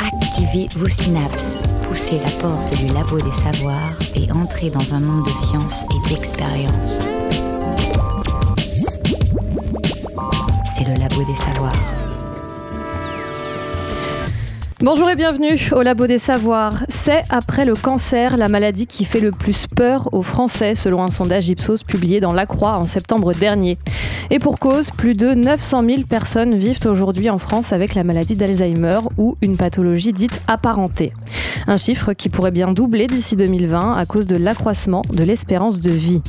Activez vos synapses, poussez la porte du labo des savoirs et entrez dans un monde de science et d'expérience. C'est le labo des savoirs. Bonjour et bienvenue au Labo des Savoirs. C'est après le cancer la maladie qui fait le plus peur aux Français selon un sondage Ipsos publié dans La Croix en septembre dernier. Et pour cause, plus de 900 000 personnes vivent aujourd'hui en France avec la maladie d'Alzheimer ou une pathologie dite apparentée. Un chiffre qui pourrait bien doubler d'ici 2020 à cause de l'accroissement de l'espérance de vie.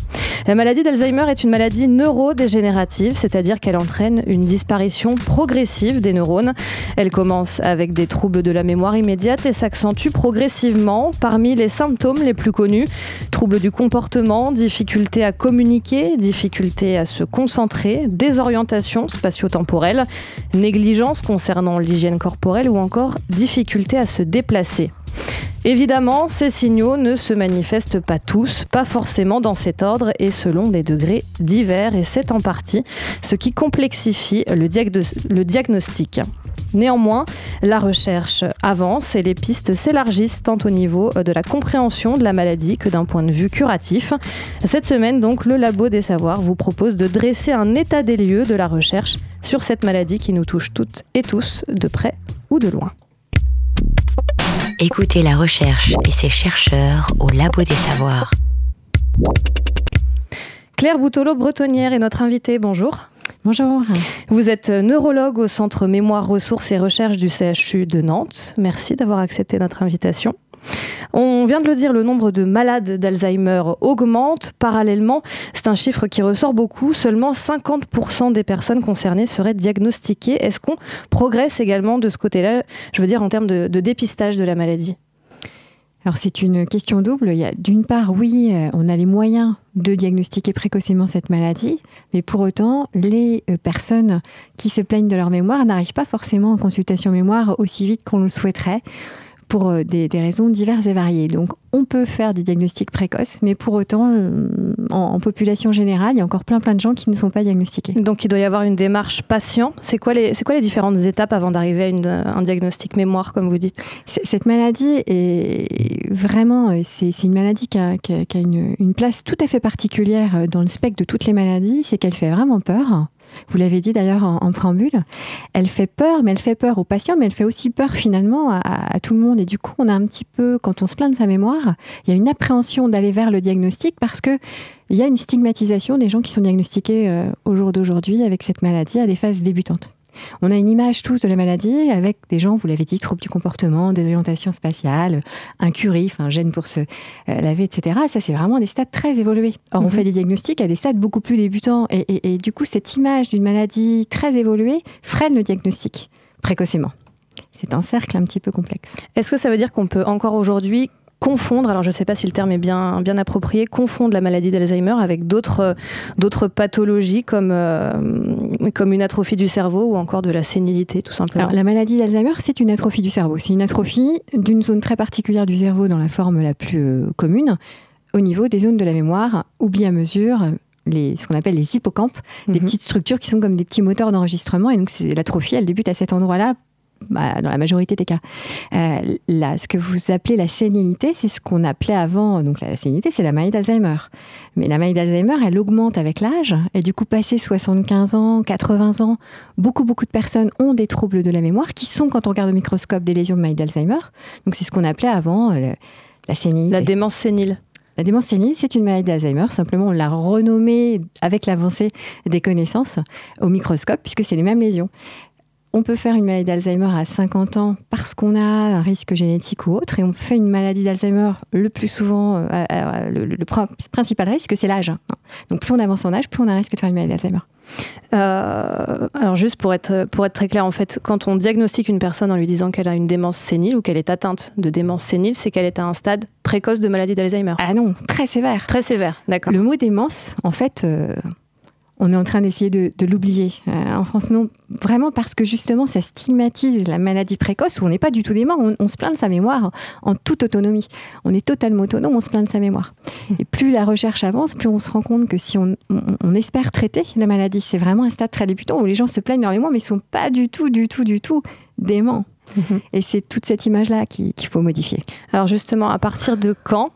La maladie d'Alzheimer est une maladie neurodégénérative, c'est-à-dire qu'elle entraîne une disparition progressive des neurones. Elle commence avec des troubles de la mémoire immédiate et s'accentue progressivement. Parmi les symptômes les plus connus, troubles du comportement, difficulté à communiquer, difficulté à se concentrer, désorientation spatio-temporelle, négligence concernant l'hygiène corporelle ou encore difficulté à se déplacer. Évidemment, ces signaux ne se manifestent pas tous, pas forcément dans cet ordre et selon des degrés divers, et c'est en partie ce qui complexifie le, diagnostic. Néanmoins, la recherche avance et les pistes s'élargissent tant au niveau de la compréhension de la maladie que d'un point de vue curatif. Cette semaine, donc, le Labo des Savoirs vous propose de dresser un état des lieux de la recherche sur cette maladie qui nous touche toutes et tous, de près ou de loin. Écoutez la recherche et ses chercheurs au Labo des Savoirs. Claire Boutolo-Bretonnière est notre invitée. Bonjour. Bonjour. Vous êtes neurologue au Centre Mémoire, Ressources et Recherches du CHU de Nantes. Merci d'avoir accepté notre invitation. On vient de le dire, le nombre de malades d'Alzheimer augmente. Parallèlement, c'est un chiffre qui ressort beaucoup. Seulement 50% des personnes concernées seraient diagnostiquées. Est-ce qu'on progresse également de ce côté-là, je veux dire en termes de, dépistage de la maladie? Alors c'est une question double. D'une part, oui, euh, on a les moyens de diagnostiquer précocement cette maladie, mais pour autant, les euh, personnes qui se plaignent de leur mémoire n'arrivent pas forcément en consultation mémoire aussi vite qu'on le souhaiterait pour euh, des, raisons diverses et variées. Donc on peut faire des diagnostics précoces, mais pour autant, euh, en, population générale, il y a encore plein plein de gens qui ne sont pas diagnostiqués. Donc il doit y avoir une démarche patient. C'est quoi les, c'est quoi les différentes étapes avant d'arriver à un diagnostic mémoire, comme vous dites? Cette maladie est vraiment, euh, c'est, une maladie qui a, qui a, une, une, place tout à fait particulière dans le spectre de toutes les maladies, c'est qu'elle fait vraiment peur. Vous l'avez dit d'ailleurs en, préambule. Elle fait peur, mais elle fait peur aux patients, mais elle fait aussi peur finalement à, tout le monde. Et du coup, on a un petit peu, quand on se plaint de sa mémoire, il y a une appréhension d'aller vers le diagnostic parce que il y a une stigmatisation des gens qui sont diagnostiqués euh, au jour d'aujourd'hui avec cette maladie à des phases débutantes. On a une image tous de la maladie avec des gens, vous l'avez dit, troubles du comportement, désorientation spatiale, incurie, un gène pour se euh, laver, etc. Ça, c'est vraiment des stades très évolués. Or, on mhm. fait des diagnostics à des stades beaucoup plus débutants. Et, et du coup, cette image d'une maladie très évoluée freine le diagnostic précocement. C'est un cercle un petit peu complexe. Est-ce que ça veut dire qu'on peut encore aujourd'hui confondre, alors je ne sais pas si le terme est bien, bien approprié, confondre la maladie d'Alzheimer avec d'autres, d'autres pathologies comme, euh, comme une atrophie du cerveau ou encore de la sénilité, tout simplement. Alors, la maladie d'Alzheimer, c'est une atrophie du cerveau. C'est une atrophie d'une zone très particulière du cerveau dans la forme la plus euh, commune, au niveau des zones de la mémoire, oubli à mesure, les, ce qu'on appelle les hippocampes, des mhm. petites structures qui sont comme des petits moteurs d'enregistrement. Et donc, c'est l'atrophie, elle débute à cet endroit-là bah, dans la majorité des cas. Euh, là, ce que vous appelez la sénilité, c'est ce qu'on appelait avant, donc la sénilité, c'est la maladie d'Alzheimer. Mais la maladie d'Alzheimer, elle augmente avec l'âge, et du coup, passé 75 ans, 80 ans, beaucoup, beaucoup de personnes ont des troubles de la mémoire, qui sont, quand on regarde au microscope, des lésions de maladie d'Alzheimer. Donc, c'est ce qu'on appelait avant euh, la sénilité. La démence sénile. La démence sénile, c'est une maladie d'Alzheimer. Simplement, on l'a renommée avec l'avancée des connaissances au microscope, puisque c'est les mêmes lésions. On peut faire une maladie d'Alzheimer à 50 ans parce qu'on a un risque génétique ou autre, et on peut faire une maladie d'Alzheimer le plus souvent, euh, euh, le, principal risque, c'est l'âge. Donc plus on avance en âge, plus on a un risque de faire une maladie d'Alzheimer. Euh, alors juste pour être, pour être très clair, en fait, quand on diagnostique une personne en lui disant qu'elle a une démence sénile ou qu'elle est atteinte de démence sénile, c'est qu'elle est à un stade précoce de maladie d'Alzheimer. Ah non, très sévère. Très sévère, d'accord. Le mot démence, en fait, on est en train d'essayer de, l'oublier. Euh, en France, non, vraiment parce que justement, ça stigmatise la maladie précoce où on n'est pas du tout des morts, on, se plaint de sa mémoire en toute autonomie. On est totalement autonome, on se plaint de sa mémoire. Et plus la recherche avance, plus on se rend compte que si on, espère traiter la maladie, c'est vraiment un stade très débutant où les gens se plaignent de leur mémoire, mais ils sont pas du tout, du tout, du tout déments. Mhm. Et c'est toute cette image-là qu'il faut modifier. Alors justement, à partir de quand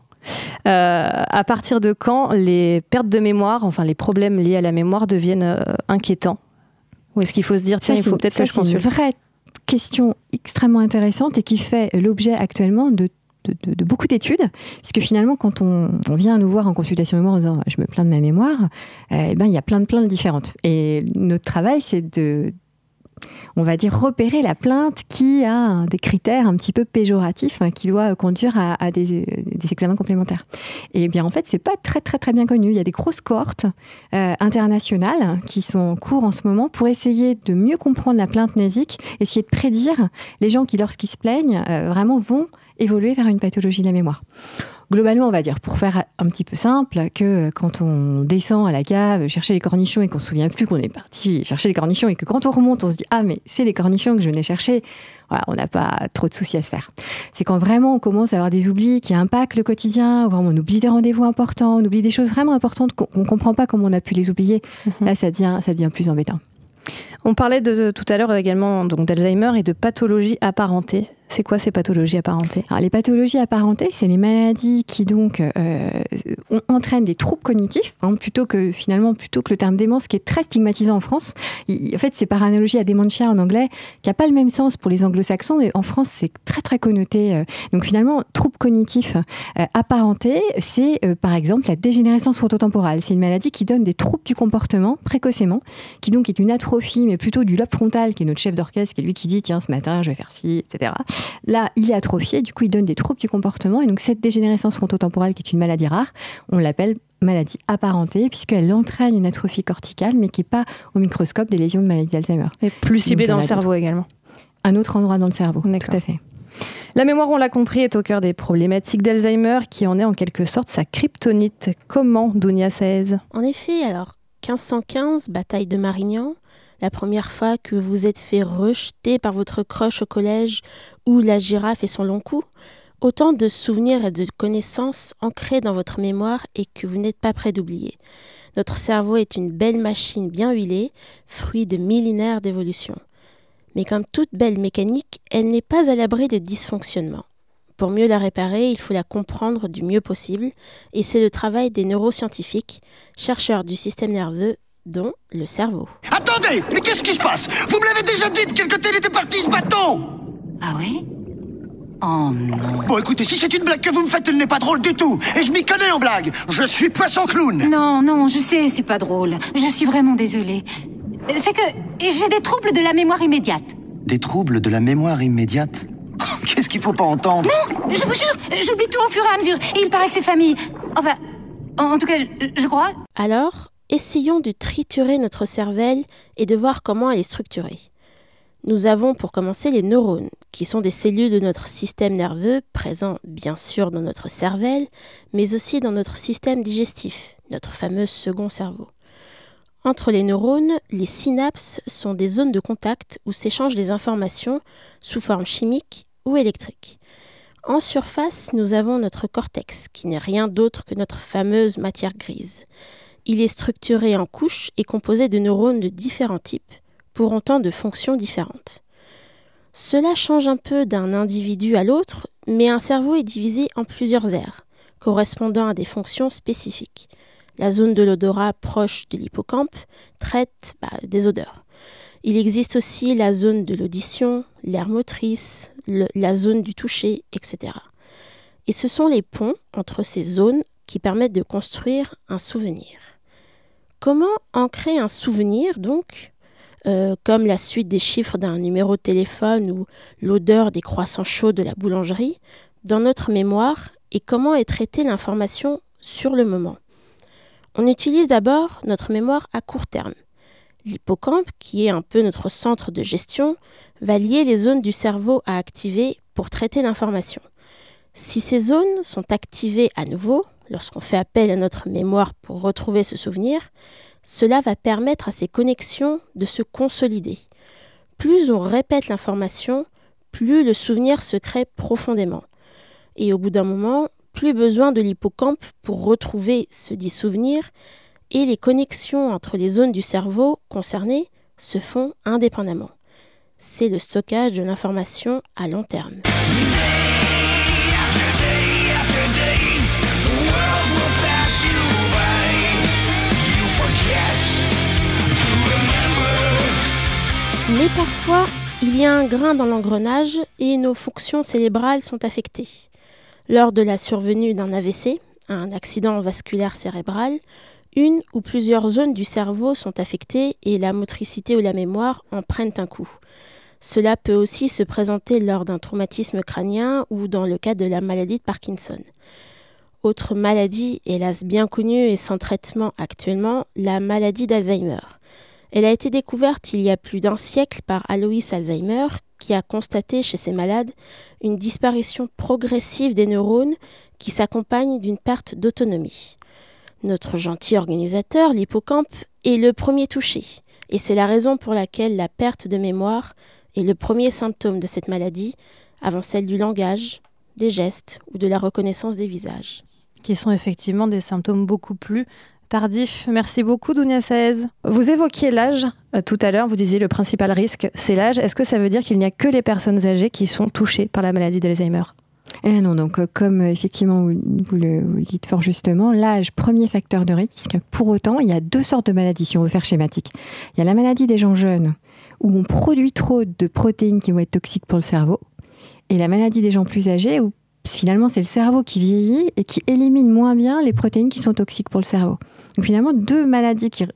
à partir de quand les pertes de mémoire, enfin les problèmes liés à la mémoire deviennent euh, inquiétants? Ou est-ce qu'il faut se dire, tiens, il faut peut-être que je consulte C'est une vraie question extrêmement intéressante et qui fait l'objet actuellement de de, beaucoup d'études, puisque finalement, quand on, vient nous voir en consultation mémoire en disant je me plains de ma mémoire, euh, eh ben, il y a plein de plaintes différentes. Et notre travail, c'est de, on va dire, repérer la plainte qui a des critères un petit peu péjoratifs hein, qui doit conduire à, des, examens complémentaires. Et bien en fait, c'est pas très très très bien connu. Il y a des grosses cohortes euh, internationales qui sont en cours en ce moment pour essayer de mieux comprendre la plainte nésique, essayer de prédire les gens qui, lorsqu'ils se plaignent, euh, vraiment vont évoluer vers une pathologie de la mémoire globalement, on va dire, pour faire un petit peu simple, que quand on descend à la cave chercher les cornichons et qu'on se souvient plus qu'on est parti chercher les cornichons et que quand on remonte, on se dit ah mais c'est les cornichons que je venais chercher. Voilà, on n'a pas trop de soucis à se faire. C'est quand vraiment on commence à avoir des oublis qui impactent le quotidien, vraiment on oublie des rendez-vous importants, on oublie des choses vraiment importantes qu'on ne comprend pas comment on a pu les oublier. Mhm. Là, ça devient, ça devient plus embêtant. On parlait de, tout à l'heure également donc d'Alzheimer et de pathologies apparentées. C'est quoi ces pathologies apparentées? Alors, Les pathologies apparentées, c'est les maladies qui donc euh, entraînent des troubles cognitifs, hein, plutôt que finalement plutôt que le terme démence qui est très stigmatisant en France. en fait, c'est par analogie à dementia en anglais, qui n'a pas le même sens pour les anglo-saxons, mais en France, c'est très très connoté. Euh. Donc finalement, troubles cognitifs euh, apparentés, c'est par exemple la dégénérescence frontotemporale. C'est une maladie qui donne des troubles du comportement précocement, qui donc est une atrophie, mais plutôt du lobe frontal, qui est notre chef d'orchestre, qui est lui qui dit tiens ce matin je vais faire ci, etc. Là, il est atrophié, du coup, il donne des troubles du comportement. Et donc, cette dégénérescence frontotemporale, qui est une maladie rare, on l'appelle maladie apparentée, puisqu'elle entraîne une atrophie corticale, mais qui n'est pas au microscope des lésions de maladie d'Alzheimer. Et plus ciblée dans le cerveau également. Un autre endroit dans le cerveau, tout à fait. La mémoire, on l'a compris, est au cœur des problématiques d'Alzheimer, qui en est en quelque sorte sa kryptonite. Comment, Dounia Saez? En effet, alors 1515, bataille de Marignan, la première fois que vous êtes fait rejeter par votre crush au collège ou la girafe et son long cou, autant de souvenirs et de connaissances ancrés dans votre mémoire et que vous n'êtes pas prêt d'oublier. Notre cerveau est une belle machine bien huilée, fruit de millénaires d'évolution. Mais comme toute belle mécanique, elle n'est pas à l'abri de dysfonctionnements. Pour mieux la réparer, il faut la comprendre du mieux possible, et c'est le travail des neuroscientifiques, chercheurs du système nerveux dont le cerveau. Attendez Mais qu'est-ce qui se passe? Vous me l'avez déjà dit de quel côté il était parti ce bateau Ah ouais? Oh non. Bon écoutez, si c'est une blague que vous me faites, elle n'est pas drôle du tout. Et je m'y connais en blague. Je suis poisson clown. Non, non, je sais, c'est pas drôle. Je suis vraiment désolée. C'est que j'ai des troubles de la mémoire immédiate. Des troubles de la mémoire immédiate? Qu'est-ce qu'il faut pas entendre? Non, je vous jure, j'oublie tout au fur et à mesure. Et il paraît que cette famille... Enfin, en tout cas, je crois... Alors, essayons de triturer notre cervelle et de voir comment elle est structurée. Nous avons pour commencer les neurones, qui sont des cellules de notre système nerveux, présents bien sûr dans notre cervelle, mais aussi dans notre système digestif, notre fameux second cerveau. Entre les neurones, les synapses sont des zones de contact où s'échangent des informations sous forme chimique ou électrique. En surface, nous avons notre cortex, qui n'est rien d'autre que notre fameuse matière grise. Il est structuré en couches et composé de neurones de différents types, pour autant de fonctions différentes. Cela change un peu d'un individu à l'autre, mais un cerveau est divisé en plusieurs aires, correspondant à des fonctions spécifiques. La zone de l'odorat proche de l'hippocampe traite bah, des odeurs. Il existe aussi la zone de l'audition, l'air motrice, la zone du toucher, etc. Et ce sont les ponts entre ces zones qui permettent de construire un souvenir. Comment ancrer un souvenir, donc, euh, comme la suite des chiffres d'un numéro de téléphone ou l'odeur des croissants chauds de la boulangerie, dans notre mémoire et comment est traitée l'information sur le moment? On utilise d'abord notre mémoire à court terme. L'hippocampe, qui est un peu notre centre de gestion, va lier les zones du cerveau à activer pour traiter l'information. Si ces zones sont activées à nouveau, lorsqu'on fait appel à notre mémoire pour retrouver ce souvenir, Cela va permettre à ces connexions de se consolider. Plus on répète l'information, plus le souvenir se crée profondément. Et au bout d'un moment, plus besoin de l'hippocampe pour retrouver ce dit souvenir, et les connexions entre les zones du cerveau concernées se font indépendamment. C'est le stockage de l'information à long terme. Mais parfois, il y a un grain dans l'engrenage et nos fonctions cérébrales sont affectées. Lors de la survenue d'un AVC, un accident vasculaire cérébral, une ou plusieurs zones du cerveau sont affectées et la motricité ou la mémoire en prennent un coup. Cela peut aussi se présenter lors d'un traumatisme crânien ou dans le cas de la maladie de Parkinson. Autre maladie, hélas bien connue et sans traitement actuellement, la maladie d'Alzheimer. Elle a été découverte il y a plus d'un siècle par Alois Alzheimer, qui a constaté chez ces malades une disparition progressive des neurones qui s'accompagne d'une perte d'autonomie. Notre gentil organisateur, l'hippocampe, est le premier touché, et c'est la raison pour laquelle la perte de mémoire est le premier symptôme de cette maladie, avant celle du langage, des gestes ou de la reconnaissance des visages. Qui sont effectivement des symptômes beaucoup plus tardifs. Merci beaucoup, Dounia Saez. Vous évoquiez l'âge euh, tout à l'heure, vous disiez le principal risque, c'est l'âge. Est-ce que ça veut dire qu'il n'y a que les personnes âgées qui sont touchées par la maladie d'Alzheimer? Eh non, donc euh, comme euh, effectivement vous, le, dites fort justement, l'âge, premier facteur de risque. Pour autant, il y a deux sortes de maladies, si on veut faire schématique. Il y a la maladie des gens jeunes, où on produit trop de protéines qui vont être toxiques pour le cerveau, et la maladie des gens plus âgés, où finalement c'est le cerveau qui vieillit et qui élimine moins bien les protéines qui sont toxiques pour le cerveau. Donc finalement, deux maladies qui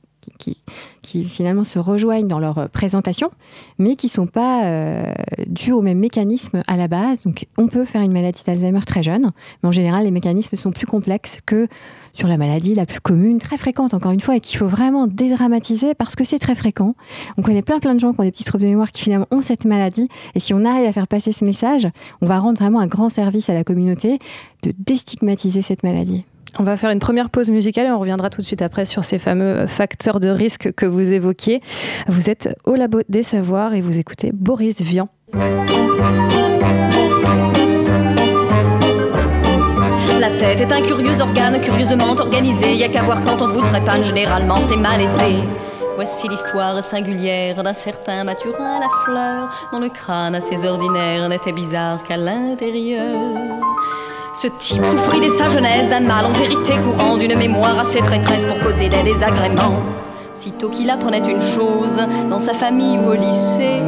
qui, finalement se rejoignent dans leur euh, présentation, mais qui ne sont pas euh, dus au même mécanisme à la base. Donc on peut faire une maladie d'Alzheimer très jeune, mais en général les mécanismes sont plus complexes que sur la maladie la plus commune, très fréquente encore une fois, et qu'il faut vraiment dédramatiser parce que c'est très fréquent. On connaît plein plein de gens qui ont des petits troubles de mémoire qui finalement ont cette maladie, et si on arrive à faire passer ce message, on va rendre vraiment un grand service à la communauté de déstigmatiser cette maladie. On va faire une première pause musicale et on reviendra tout de suite après sur ces fameux facteurs de risque que vous évoquiez. Vous êtes au Labo des Savoirs et vous écoutez Boris Vian. La tête est un curieux organe, curieusement organisé. Y a qu'à voir quand on vous trépanne, généralement c'est malaisé. Voici l'histoire singulière d'un certain Mathurin la fleur, dont le crâne assez ordinaire n'était bizarre qu'à l'intérieur. Ce type souffrit dès sa jeunesse d'un mal en vérité courant, d'une mémoire assez traîtresse pour causer des désagréments. Sitôt qu'il apprenait une chose dans sa famille ou au lycée,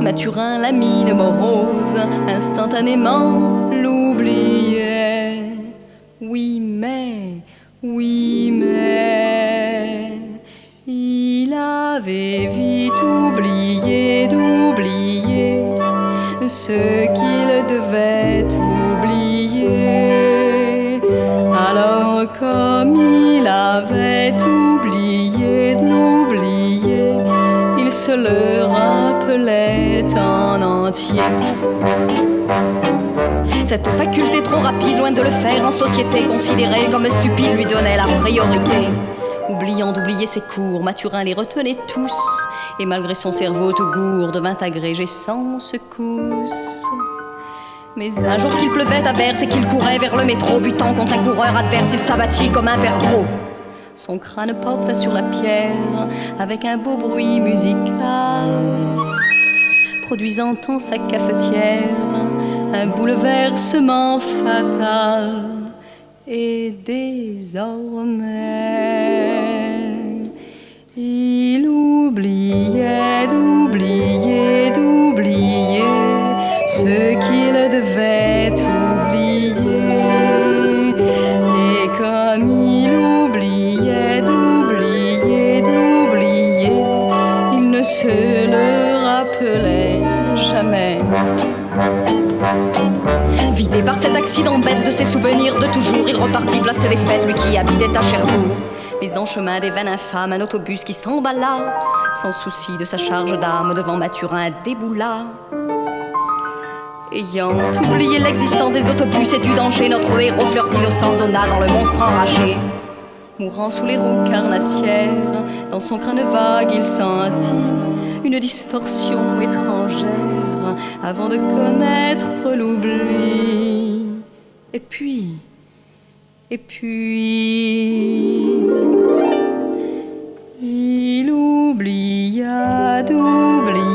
Mathurin, la mine morose, instantanément l'oubliait. Oui, mais, oui, mais, il avait vite oublié d'oublier ce qu'il devait le rappelait en entier. Cette faculté trop rapide, loin de le faire en société, considérée comme stupide, lui donnait la priorité. Oubliant d'oublier ses cours, Mathurin les retenait tous, et malgré son cerveau tout gourde, vint agrégé sans secousse. Mais un jour qu'il pleuvait à verse et qu'il courait vers le métro, butant contre un coureur adverse, il s'abattit comme un perdreau. Son crâne porta sur la pierre avec un beau bruit musical, produisant en sa cafetière un bouleversement fatal. Et désormais, il oubliait d'oublier, par cet accident bête de ses souvenirs de toujours, il repartit placer les fêtes, lui qui habitait à Cherbourg. Mais en chemin des veines infâmes, un autobus qui s'emballa, sans souci de sa charge d'âme, devant Mathurin déboula. Ayant oublié l'existence des autobus et du danger, notre héros fleur d'innocent donna dans le monstre enragé. Mourant sous les roues carnassières, dans son crâne vague il sentit une distorsion étrangère avant de connaître l'oubli. Et puis, et puis, il oublia d'oublier,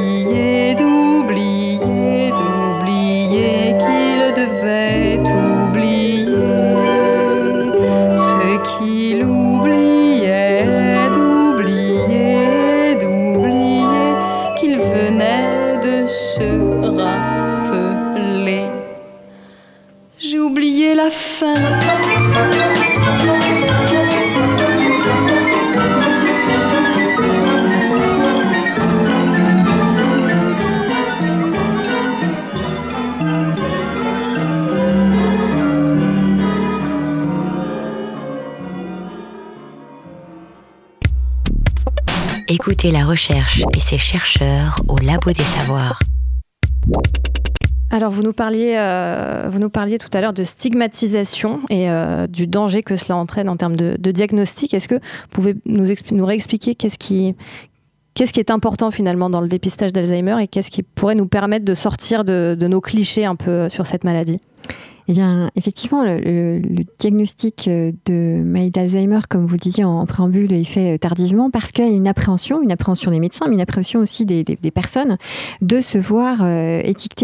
Écoutez la recherche et ses chercheurs au Labo des Savoirs. Vous nous parliez, euh, vous nous parliez tout à l'heure de stigmatisation et euh, du danger que cela entraîne en termes de, diagnostic. Est-ce que vous pouvez nous, expli- nous réexpliquer qu'est-ce qui, est important finalement dans le dépistage d'Alzheimer et qu'est-ce qui pourrait nous permettre de sortir de nos clichés un peu sur cette maladie? Eh bien, effectivement, le, diagnostic euh, de maladie d'Alzheimer, comme vous le disiez en, préambule, est fait euh, tardivement parce qu'il y a une appréhension, une appréhension des médecins, mais une appréhension aussi des, personnes de se voir euh,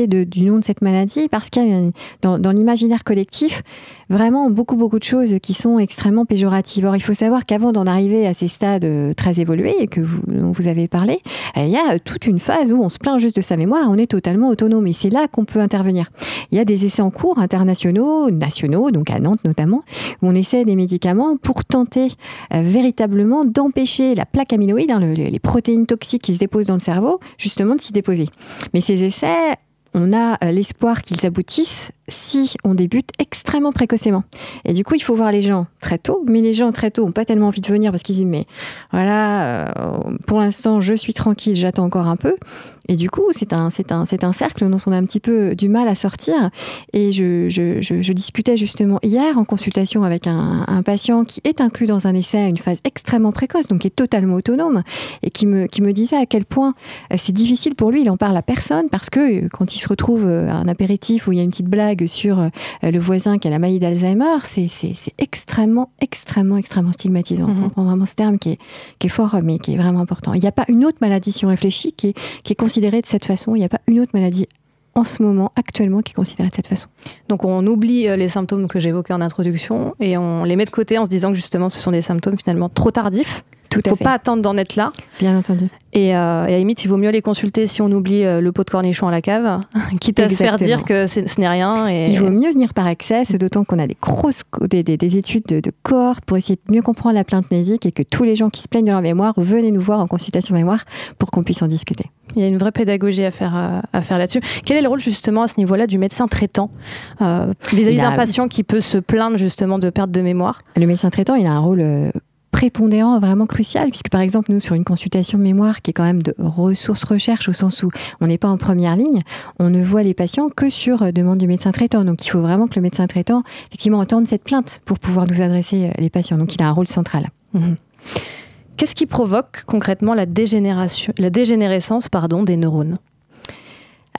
du nom de cette maladie parce qu'il y a dans, l'imaginaire collectif vraiment beaucoup, beaucoup de choses qui sont extrêmement péjoratives. Or, il faut savoir qu'avant d'en arriver à ces stades euh, très évolués et que vous, dont vous avez parlé, euh, il y a toute une phase où on se plaint juste de sa mémoire, on est totalement autonome et c'est là qu'on peut intervenir. Il y a des essais en cours internationaux, nationaux, donc à Nantes notamment, où on essaie des médicaments pour tenter euh, véritablement d'empêcher la plaque amyloïde, hein, le- le- les protéines toxiques qui se déposent dans le cerveau, justement de s'y déposer. Mais ces essais, on a euh, l'espoir qu'ils aboutissent si on débute extrêmement précocement. Et du coup, il faut voir les gens très tôt, mais les gens très tôt n'ont pas tellement envie de venir parce qu'ils disent mais voilà, euh, pour l'instant, je suis tranquille, j'attends encore un peu. Et du coup, c'est un, un, un cercle dont on a un petit peu du mal à sortir. Et je, je, je, discutais justement hier en consultation avec un, patient qui est inclus dans un essai à une phase extrêmement précoce, donc qui est totalement autonome, et qui me, qui me disait à quel point euh, c'est difficile pour lui. Il en parle à personne parce que euh, quand il se retrouve à un apéritif où il y a une petite blague sur euh, le voisin qui a la maladie d'Alzheimer, c'est, extrêmement, extrêmement, extrêmement stigmatisant. Mhm. On prend vraiment ce terme qui est, qui est fort, mais qui est vraiment important. Il n'y a pas une autre maladie, si on réfléchit, qui est, qui est considérée de cette façon. Il n'y a pas une autre maladie en ce moment, actuellement, qui est considérée de cette façon. Donc on oublie euh, les symptômes que j'évoquais en introduction et on les met de côté en se disant que justement ce sont des symptômes finalement trop tardifs. Tout Il à faut fait. pas attendre d'en être là. Bien entendu. Et, euh, et à la limite, il vaut mieux les consulter si on oublie euh, le pot de cornichon à la cave, quitte à se faire dire que ce n'est rien. Et... Il vaut mieux venir par excès, d'autant qu'on a des grosses des, des- des études de, de cohorte pour essayer de mieux comprendre la plainte médique et que tous les gens qui se plaignent de leur mémoire venez nous voir en consultation mémoire pour qu'on puisse en discuter. Il y a une vraie pédagogie à faire, à faire là-dessus. Quel est le rôle justement à ce niveau-là du médecin traitant euh, vis-à-vis a- d'un patient qui peut se plaindre justement de perte de mémoire? Le médecin traitant, il a un rôle euh, prépondérant, vraiment crucial, puisque par exemple, nous, sur une consultation mémoire qui est quand même de ressources recherche, au sens où on n'est pas en première ligne, on ne voit les patients que sur euh, demande du médecin traitant. Donc il faut vraiment que le médecin traitant, effectivement, entende cette plainte pour pouvoir nous adresser les patients. Donc il a un rôle central. Mhm. Qu'est-ce qui provoque concrètement la, dégénérescence pardon, des neurones?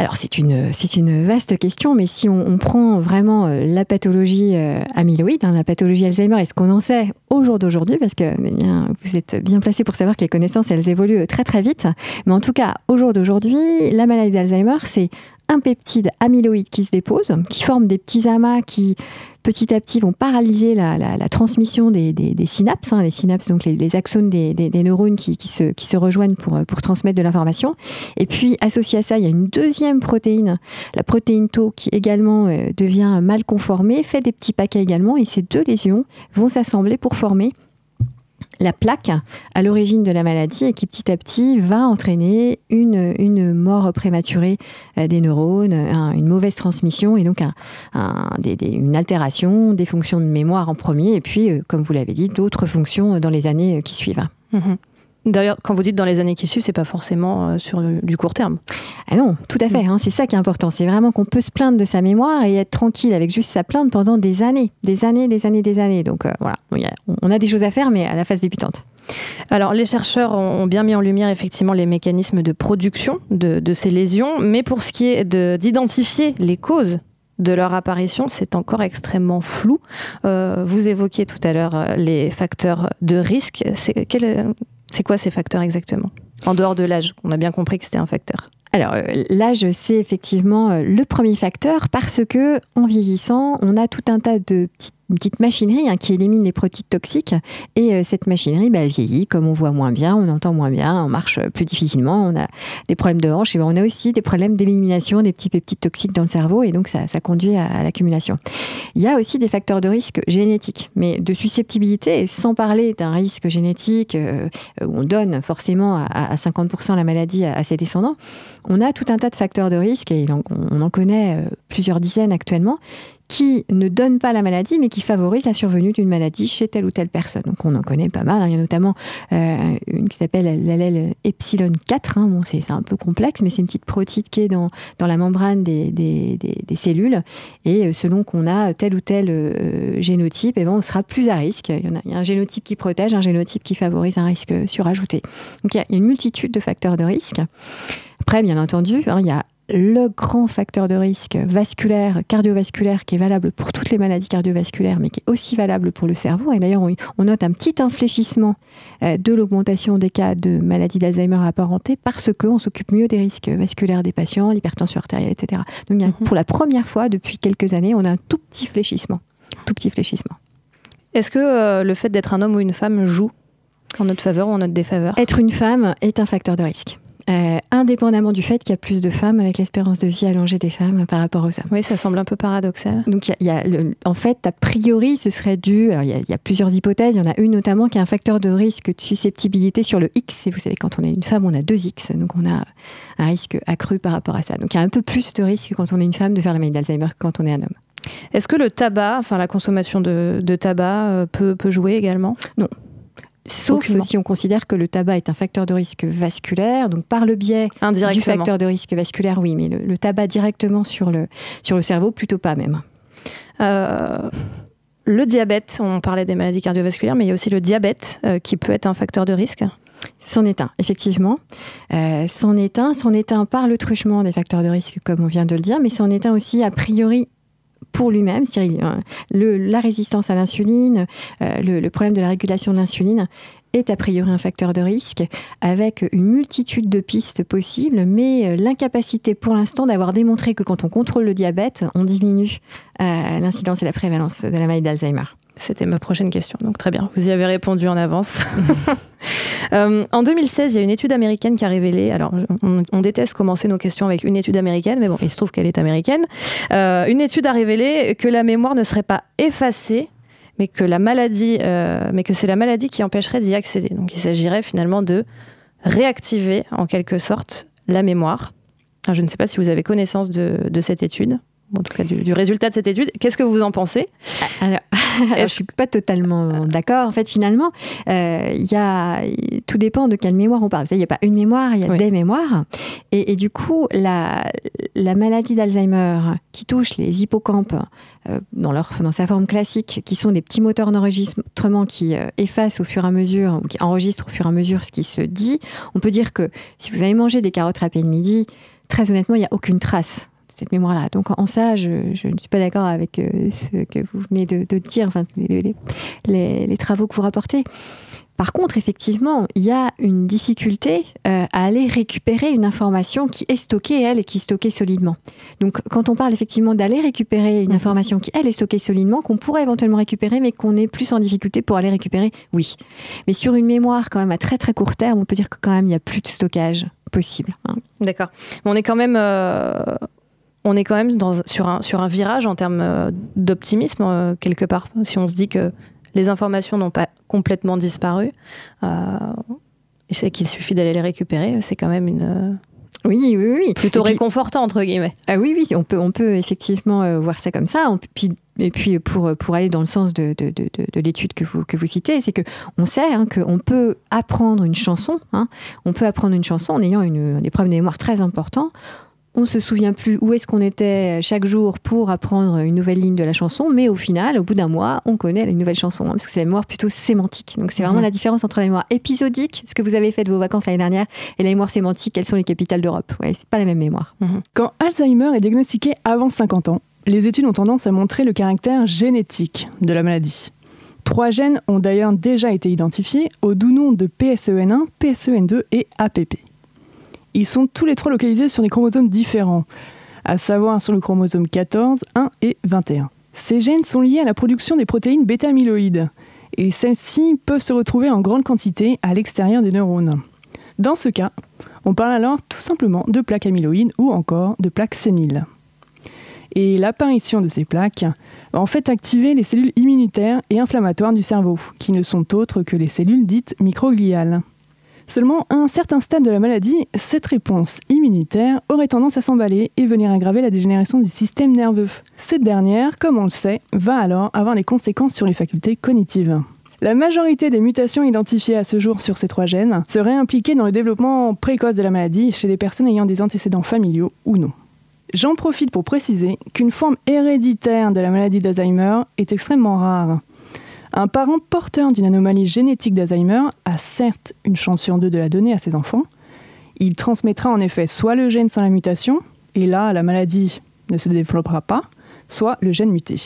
Alors c'est une, vaste question, mais si on, prend vraiment euh, la pathologie euh, amyloïde, hein, la pathologie Alzheimer, et ce qu'on en sait au jour d'aujourd'hui, parce que eh bien, vous êtes bien placé pour savoir que les connaissances, elles évoluent très très vite, mais en tout cas, au jour d'aujourd'hui, la maladie d'Alzheimer, c'est un peptide amyloïde qui se dépose, qui forme des petits amas qui petit à petit vont paralyser la, transmission des, synapses, hein, les synapses, donc les, axones des, neurones qui, se, rejoignent pour, pour transmettre de l'information. Et puis, associé à ça, il y a une deuxième protéine, la protéine Tau, qui également euh, devient mal conformée, fait des petits paquets également, et ces deux lésions vont s'assembler pour former la plaque à l'origine de la maladie et qui petit à petit va entraîner une, mort prématurée euh, des neurones, un- une mauvaise transmission et donc une altération des fonctions de mémoire en premier et puis, euh, comme vous l'avez dit, d'autres fonctions dans les années euh, qui suivent. Mhm. D'ailleurs, quand vous dites dans les années qui suivent, c'est pas forcément euh, sur du court terme. Ah non, tout à fait. Hein, c'est ça qui est important. C'est vraiment qu'on peut se plaindre de sa mémoire et être tranquille avec juste sa plainte pendant des années, des années, des années, des années. Donc euh, voilà, on a des choses à faire, mais à la phase débutante. Alors, les chercheurs ont bien mis en lumière effectivement les mécanismes de production de, de ces lésions, mais pour ce qui est d'identifier les causes de leur apparition, c'est encore extrêmement flou. Euh, vous évoquiez tout à l'heure les facteurs de risque. C'est quoi ces facteurs exactement? En dehors de l'âge, on a bien compris que c'était un facteur. Alors euh, l'âge, c'est effectivement le premier facteur parce que en vieillissant, on a tout un tas de petites une petite machinerie hein, qui élimine les protides toxiques. Et euh, cette machinerie, bah, vieillit, comme on voit moins bien, on entend moins bien, on marche plus difficilement, on a des problèmes de hanche, et on a aussi des problèmes d'élimination des petits peptides toxiques dans le cerveau, et donc ça, ça conduit à, l'accumulation. Il y a aussi des facteurs de risque génétiques, mais de susceptibilité, sans parler d'un risque génétique euh, où on donne forcément à, 50% la maladie à, ses descendants, on a tout un tas de facteurs de risque, et on en connaît euh, plusieurs dizaines actuellement, qui ne donne pas la maladie, mais qui favorise la survenue d'une maladie chez telle ou telle personne. Donc on en connaît pas mal. Hein. Il y a notamment euh, une qui s'appelle l'allèle epsilon 4. Hein. Bon, c'est un peu complexe, mais c'est une petite protide qui est dans, dans la membrane des, des, cellules. Et euh, selon qu'on a tel ou tel euh, génotype, eh ben, on sera plus à risque. Il y, en a, il y, a, un génotype qui protège, un génotype qui favorise un risque surajouté. Donc il y a, une multitude de facteurs de risque. Après, bien entendu, hein, il y a le grand facteur de risque vasculaire, cardiovasculaire, qui est valable pour toutes les maladies cardiovasculaires, mais qui est aussi valable pour le cerveau. Et d'ailleurs, on, note un petit infléchissement euh, de l'augmentation des cas de maladies d'Alzheimer apparentées parce qu'on s'occupe mieux des risques vasculaires des patients, l'hypertension artérielle, etc. Donc, mhm. pour la première fois depuis quelques années, on a un tout petit fléchissement. Tout petit fléchissement. Est-ce que euh, le fait d'être un homme ou une femme joue en notre faveur ou en notre défaveur? Être une femme est un facteur de risque. Euh, indépendamment du fait qu'il y a plus de femmes avec l'espérance de vie allongée des femmes par rapport aux hommes. Oui, ça semble un peu paradoxal. Donc, il y a, en fait, a priori, ce serait dû. Alors, il y, a, plusieurs hypothèses. Il y en a une notamment qui est un facteur de risque de susceptibilité sur le X. Et vous savez, quand on est une femme, on a deux X. Donc, on a un risque accru par rapport à ça. Donc, il y a un peu plus de risque quand on est une femme de faire la maladie d'Alzheimer que quand on est un homme. Est-ce que le tabac, enfin la consommation de, tabac, euh, peut, peut jouer également? Non. Sauf si on considère que le tabac est un facteur de risque vasculaire, donc par le biais du facteur de risque vasculaire, oui, mais le, tabac directement sur le, sur le cerveau, plutôt pas même. Euh, le diabète, on parlait des maladies cardiovasculaires, mais il y a aussi le diabète euh, qui peut être un facteur de risque. C'en est un, effectivement. Euh, c'en est un, c'en est un par le truchement des facteurs de risque, comme on vient de le dire, mais c'en est un aussi a priori pour lui-même, c'est-à-dire la résistance à l'insuline, euh, le, problème de la régulation de l'insuline est a priori un facteur de risque avec une multitude de pistes possibles, mais euh, l'incapacité pour l'instant d'avoir démontré que quand on contrôle le diabète, on diminue euh, l'incidence et la prévalence de la maladie d'Alzheimer. C'était ma prochaine question, donc très bien, vous y avez répondu en avance. Euh, en 2016, il y a une étude américaine qui a révélé, alors on, déteste commencer nos questions avec une étude américaine, mais bon, il se trouve qu'elle est américaine. Euh, une étude a révélé que la mémoire ne serait pas effacée, mais que la maladie, euh, mais que c'est la maladie qui empêcherait d'y accéder. Donc il s'agirait finalement de réactiver en quelque sorte la mémoire. je ne sais pas si vous avez connaissance de cette étude en tout cas du, résultat de cette étude. Qu'est-ce que vous en pensez? Alors, je suis pas totalement d'accord. En fait, finalement, euh, il y a, tout dépend de quelle mémoire on parle. Il n'y a pas une mémoire, il y a des mémoires. Et, du coup, la, la maladie d'Alzheimer qui touche les hippocampes euh, dans, leur, dans sa forme classique, qui sont des petits moteurs d'enregistrement qui euh, effacent au fur et à mesure, ou qui enregistrent au fur et à mesure ce qui se dit, on peut dire que si vous avez mangé des carottes râpées le midi, très honnêtement, il n'y a aucune trace cette mémoire-là. Donc en ça, je, ne suis pas d'accord avec euh, ce que vous venez de, dire, enfin, les, les, travaux que vous rapportez. Par contre, effectivement, il y a une difficulté euh, à aller récupérer une information qui est stockée, elle, et qui est stockée solidement. Donc, quand on parle effectivement d'aller récupérer une mhm. information qui, elle, est stockée solidement, qu'on pourrait éventuellement récupérer, mais qu'on est plus en difficulté pour aller récupérer, oui. Mais sur une mémoire, quand même, à très très court terme, on peut dire que quand même, il n'y a plus de stockage possible. Hein. D'accord. On est quand même... Euh, on est quand même dans, sur, un, sur un virage en termes euh, d'optimisme, euh, quelque part. Si on se dit que les informations n'ont pas complètement disparu, euh, c'est qu'il suffit d'aller les récupérer, c'est quand même une. oui, oui, oui. Plutôt réconfortant, entre guillemets. Ah oui, oui, on peut, on peut effectivement voir ça comme ça. puis et puis pour, pour aller dans le sens de, de, de, de l'étude que vous, que vous citez, c'est que on sait hein, qu'on peut apprendre une chanson, hein, on peut apprendre une chanson en ayant une, des problèmes de mémoire très importants on se souvient plus où est-ce qu'on était chaque jour pour apprendre une nouvelle ligne de la chanson, mais au final, au bout d'un mois, on connaît la nouvelle chanson, hein, parce que c'est la mémoire plutôt sémantique. Donc c'est vraiment mhm. la différence entre la mémoire épisodique, ce que vous avez fait de vos vacances l'année dernière, et la mémoire sémantique, quelles sont les capitales d'Europe. Ouais, c'est pas la même mémoire. Mhm. Quand Alzheimer est diagnostiqué avant 50 ans, les études ont tendance à montrer le caractère génétique de la maladie. Trois gènes ont d'ailleurs déjà été identifiés au doux nom de PSEN1, PSEN2 et APP ils sont tous les trois localisés sur des chromosomes différents, à savoir sur le chromosome 14, 1 et 21. Ces gènes sont liés à la production des protéines bêta-amyloïdes, et celles-ci peuvent se retrouver en grande quantité à l'extérieur des neurones. Dans ce cas, on parle alors tout simplement de plaques amyloïdes ou encore de plaques séniles. Et l'apparition de ces plaques va en fait activer les cellules immunitaires et inflammatoires du cerveau, qui ne sont autres que les cellules dites microgliales. Seulement, à un certain stade de la maladie, cette réponse immunitaire aurait tendance à s'emballer et venir aggraver la dégénération du système nerveux. Cette dernière, comme on le sait, va alors avoir des conséquences sur les facultés cognitives. La majorité des mutations identifiées à ce jour sur ces trois gènes seraient impliquées dans le développement précoce de la maladie chez des personnes ayant des antécédents familiaux ou non. J'en profite pour préciser qu'une forme héréditaire de la maladie d'Alzheimer est extrêmement rare. Un parent porteur d'une anomalie génétique d'Alzheimer a certes une chance sur deux de la donner à ses enfants. Il transmettra en effet soit le gène sans la mutation, et là la maladie ne se développera pas, soit le gène muté.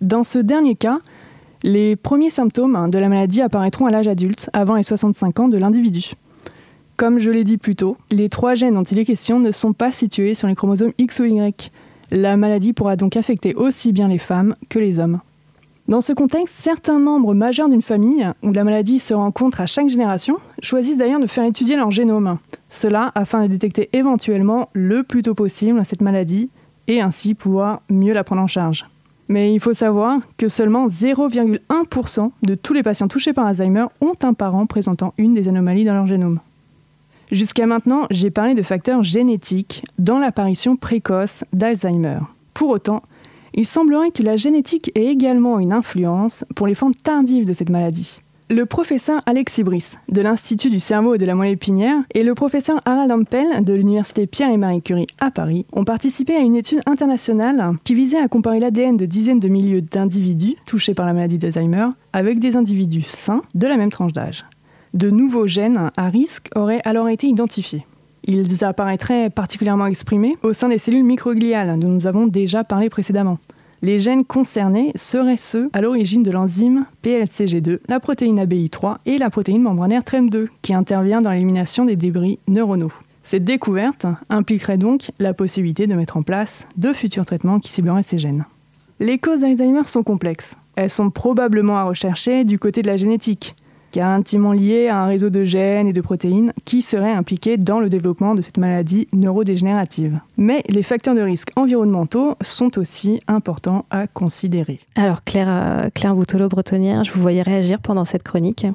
Dans ce dernier cas, les premiers symptômes de la maladie apparaîtront à l'âge adulte, avant les 65 ans de l'individu. Comme je l'ai dit plus tôt, les trois gènes dont il est question ne sont pas situés sur les chromosomes X ou Y. La maladie pourra donc affecter aussi bien les femmes que les hommes. Dans ce contexte, certains membres majeurs d'une famille, où la maladie se rencontre à chaque génération, choisissent d'ailleurs de faire étudier leur génome. Cela afin de détecter éventuellement le plus tôt possible cette maladie et ainsi pouvoir mieux la prendre en charge. Mais il faut savoir que seulement 0,1% de tous les patients touchés par Alzheimer ont un parent présentant une des anomalies dans leur génome. Jusqu'à maintenant, j'ai parlé de facteurs génétiques dans l'apparition précoce d'Alzheimer. Pour autant, il semblerait que la génétique ait également une influence pour les formes tardives de cette maladie. Le professeur Alex Ibris de l'Institut du cerveau et de la moelle épinière et le professeur Harald Ampel de l'Université Pierre et Marie Curie à Paris ont participé à une étude internationale qui visait à comparer l'ADN de dizaines de milliers d'individus touchés par la maladie d'Alzheimer avec des individus sains de la même tranche d'âge. De nouveaux gènes à risque auraient alors été identifiés. Ils apparaîtraient particulièrement exprimés au sein des cellules microgliales dont nous avons déjà parlé précédemment. Les gènes concernés seraient ceux à l'origine de l'enzyme PLCG2, la protéine ABI3 et la protéine membranaire TREM2 qui intervient dans l'élimination des débris neuronaux. Cette découverte impliquerait donc la possibilité de mettre en place de futurs traitements qui cibleraient ces gènes. Les causes d'Alzheimer sont complexes. Elles sont probablement à rechercher du côté de la génétique, qui est intimement lié à un réseau de gènes et de protéines qui seraient impliqués dans le développement de cette maladie neurodégénérative. Mais les facteurs de risque environnementaux sont aussi importants à considérer. Alors Claire, euh, Claire Boutolo-Bretonnière, je vous voyais réagir pendant cette chronique.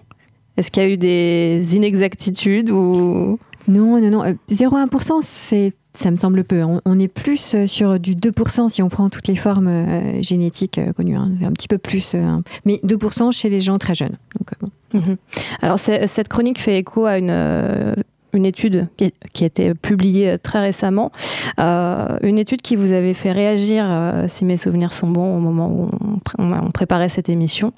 Est-ce qu'il y a eu des inexactitudes ou... Non, non, non. 0,1%, euh, c'est ça me semble peu. On, est plus euh, sur du 2% si on prend toutes les formes euh, génétiques euh, connues, hein. un petit peu plus, mais 2% chez les gens très jeunes. Mhm. Alors cette chronique fait écho à une une étude qui, a été publiée très récemment, une étude qui vous avait fait réagir, si mes souvenirs sont bons, au moment où on, préparait cette émission.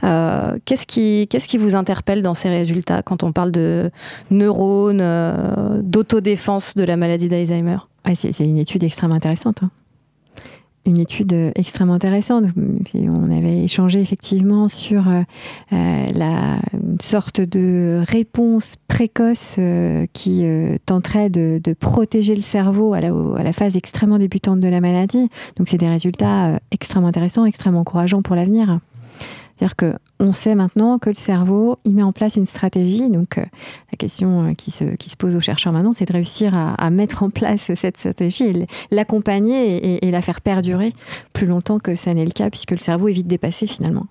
qu'est-ce, qui, qu'est-ce qui vous interpelle dans ces résultats quand on parle de neurones, d'autodéfense de la maladie d'Alzheimer? Ah, c'est, une étude extrêmement intéressante. Hein une étude extrêmement intéressante. On avait échangé effectivement sur euh, euh, la sorte de réponse précoce euh, qui tenterait de, protéger le cerveau à la, phase extrêmement débutante de la maladie. Donc c'est des résultats extrêmement intéressants, extrêmement encourageants pour l'avenir. C'est-à-dire qu'on sait maintenant que le cerveau, il met en place une stratégie. Donc, euh, la question euh, qui se, qui se pose aux chercheurs maintenant, c'est de réussir à, mettre en place cette stratégie, l'accompagner et, et, la faire perdurer plus longtemps que ça n'est le cas, puisque le cerveau est vite dépassé finalement.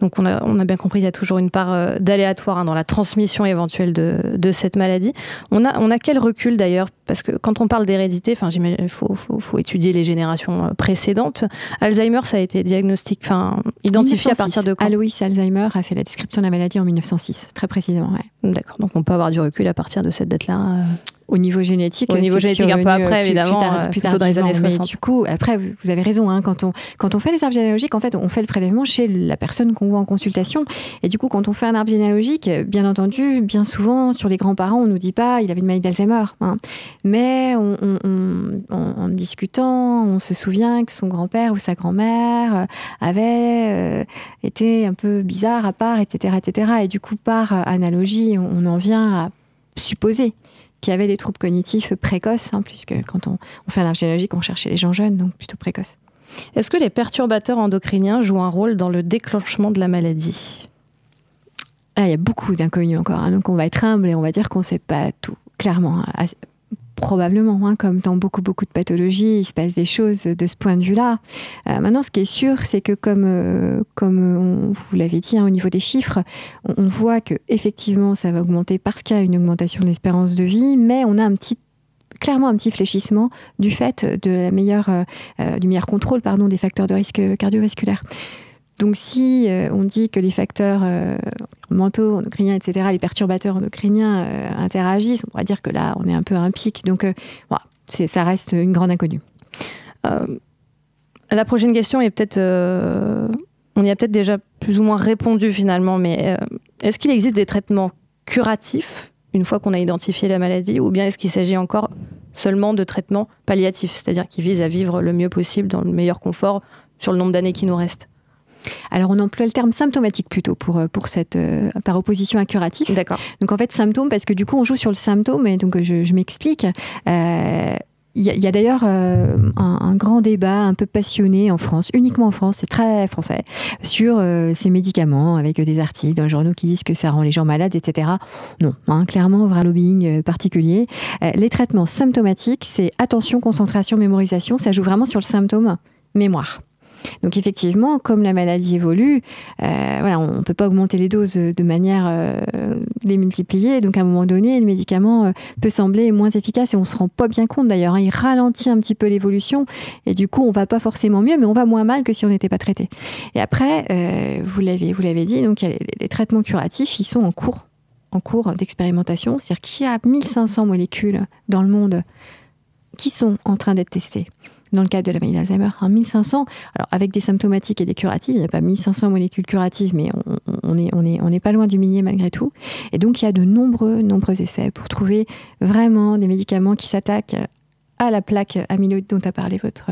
Donc on a, on a bien compris, il y a toujours une part euh, d'aléatoire hein, dans la transmission éventuelle de, de, cette maladie. On a, on a quel recul d'ailleurs? Parce que quand on parle d'hérédité, il faut, faut, faut, étudier les générations euh, précédentes. Alzheimer, ça a été diagnostic, identifié à partir de quand? Alois Alzheimer a fait la description de la maladie en 1906, très précisément. Ouais. D'accord, donc on peut avoir du recul à partir de cette date-là euh au niveau génétique. Au niveau génétique, un peu après, évidemment, plus, tard, dans les années 60. Mais du coup, après, vous avez raison, hein, quand, on, quand on fait les arbres généalogiques, en fait, on fait le prélèvement chez la personne qu'on voit en consultation. Et du coup, quand on fait un arbre généalogique, bien entendu, bien souvent, sur les grands-parents, on ne nous dit pas il avait une maladie d'Alzheimer. Hein. Mais on, en discutant, on se souvient que son grand-père ou sa grand-mère euh, avait euh, été un peu bizarre à part, etc., etc. Et du coup, par analogie, on en vient à supposer qui avaient des troubles cognitifs précoces, hein, puisque quand on, fait un arbre généalogique, on cherchait les gens jeunes, donc plutôt précoces. Est-ce que les perturbateurs endocriniens jouent un rôle dans le déclenchement de la maladie? Ah, Il y a beaucoup d'inconnus encore, hein, donc on va être humble et on va dire qu'on ne sait pas tout. Clairement, Probablement, hein, comme dans beaucoup, beaucoup de pathologies, il se passe des choses de ce point de vue-là. Euh, maintenant, ce qui est sûr, c'est que comme, euh, comme vous l'avez dit hein, au niveau des chiffres, on, voit que effectivement ça va augmenter parce qu'il y a une augmentation de l'espérance de vie, mais on a un petit clairement un petit fléchissement du fait de la meilleure, euh, du meilleur contrôle pardon, des facteurs de risque cardiovasculaire. Donc si euh, on dit que les facteurs euh, mentaux, endocriniens, etc., les perturbateurs endocriniens euh, interagissent, on pourrait dire que là, on est un peu à un pic. Donc voilà, ça reste une grande inconnue. la prochaine question est peut-être... on y a peut-être déjà plus ou moins répondu finalement, mais est-ce qu'il existe des traitements curatifs une fois qu'on a identifié la maladie, ou bien est-ce qu'il s'agit encore seulement de traitements palliatifs, c'est-à-dire qui visent à vivre le mieux possible dans le meilleur confort sur le nombre d'années qui nous restent? Alors on emploie le terme symptomatique plutôt pour, euh, pour cette, euh, par opposition à curatif. D'accord. Donc en fait symptôme parce que du coup on joue sur le symptôme et donc je, m'explique. Euh, il y a, d'ailleurs un, grand débat un peu passionné en France, uniquement en France, c'est très français, sur ces médicaments avec des articles dans les journaux qui disent que ça rend les gens malades, etc. Non, hein, clairement, vrai lobbying particulier. les traitements symptomatiques, c'est attention, concentration, mémorisation, ça joue vraiment sur le symptôme mémoire. Donc effectivement, comme la maladie évolue, euh, voilà, on ne peut pas augmenter les doses de manière euh. Donc à un moment donné, le médicament euh, peut sembler moins efficace et on se rend pas bien compte d'ailleurs. Hein. il ralentit un petit peu l'évolution et du coup on va pas forcément mieux, mais on va moins mal que si on n'était pas traité. Et après, vous l'avez vous l'avez dit, donc les, les traitements curatifs, ils sont en cours en cours d'expérimentation, c'est-à-dire qu'il y a 1500 molécules dans le monde qui sont en train d'être testées dans le cas de la maladie d'Alzheimer, un 1500, alors avec des symptomatiques et des curatives, il n'y a pas 1500 molécules curatives, mais on, n'est on, est, on est pas loin du millier malgré tout. Et donc il y a de nombreux, nombreux essais pour trouver vraiment des médicaments qui s'attaquent à la plaque amyloïde dont a parlé votre,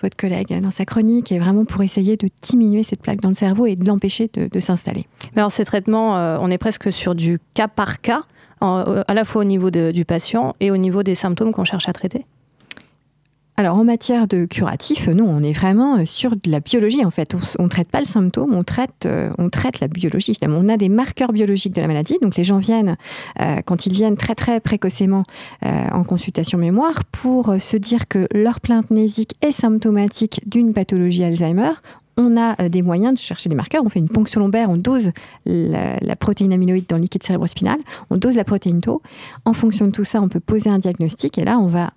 votre collègue dans sa chronique, et vraiment pour essayer de diminuer cette plaque dans le cerveau et de l'empêcher de, s'installer. Mais alors ces traitements, euh, on est presque sur du cas par cas, à la fois au niveau du patient et au niveau des symptômes qu'on cherche à traiter? Alors en matière de curatif, nous on est vraiment euh, sur de la biologie en fait. On ne traite pas le symptôme, on traite, euh, la biologie. On a des marqueurs biologiques de la maladie, donc les gens viennent euh, quand ils viennent très très précocement en consultation mémoire pour se dire que leur plainte nésique est symptomatique d'une pathologie Alzheimer on a euh, des moyens de chercher des marqueurs. On fait une ponction lombaire, on dose la, protéine amyloïde dans le liquide cérébrospinal, on dose la protéine tau. En fonction de tout ça, on peut poser un diagnostic et là, on va,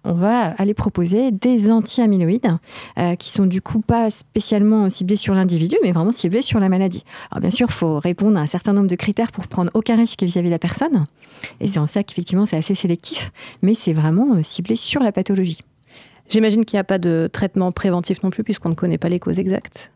aller proposer des anti-amyloïdes euh, qui sont du coup pas spécialement ciblés sur l'individu, mais vraiment ciblés sur la maladie. Alors bien sûr, il faut répondre à un certain nombre de critères pour prendre aucun risque vis-à-vis de la personne. Et c'est en ça qu'effectivement, c'est assez sélectif, mais c'est vraiment euh, ciblé sur la pathologie. J'imagine qu'il n'y a pas de traitement préventif non plus, puisqu'on ne connaît pas les causes exactes.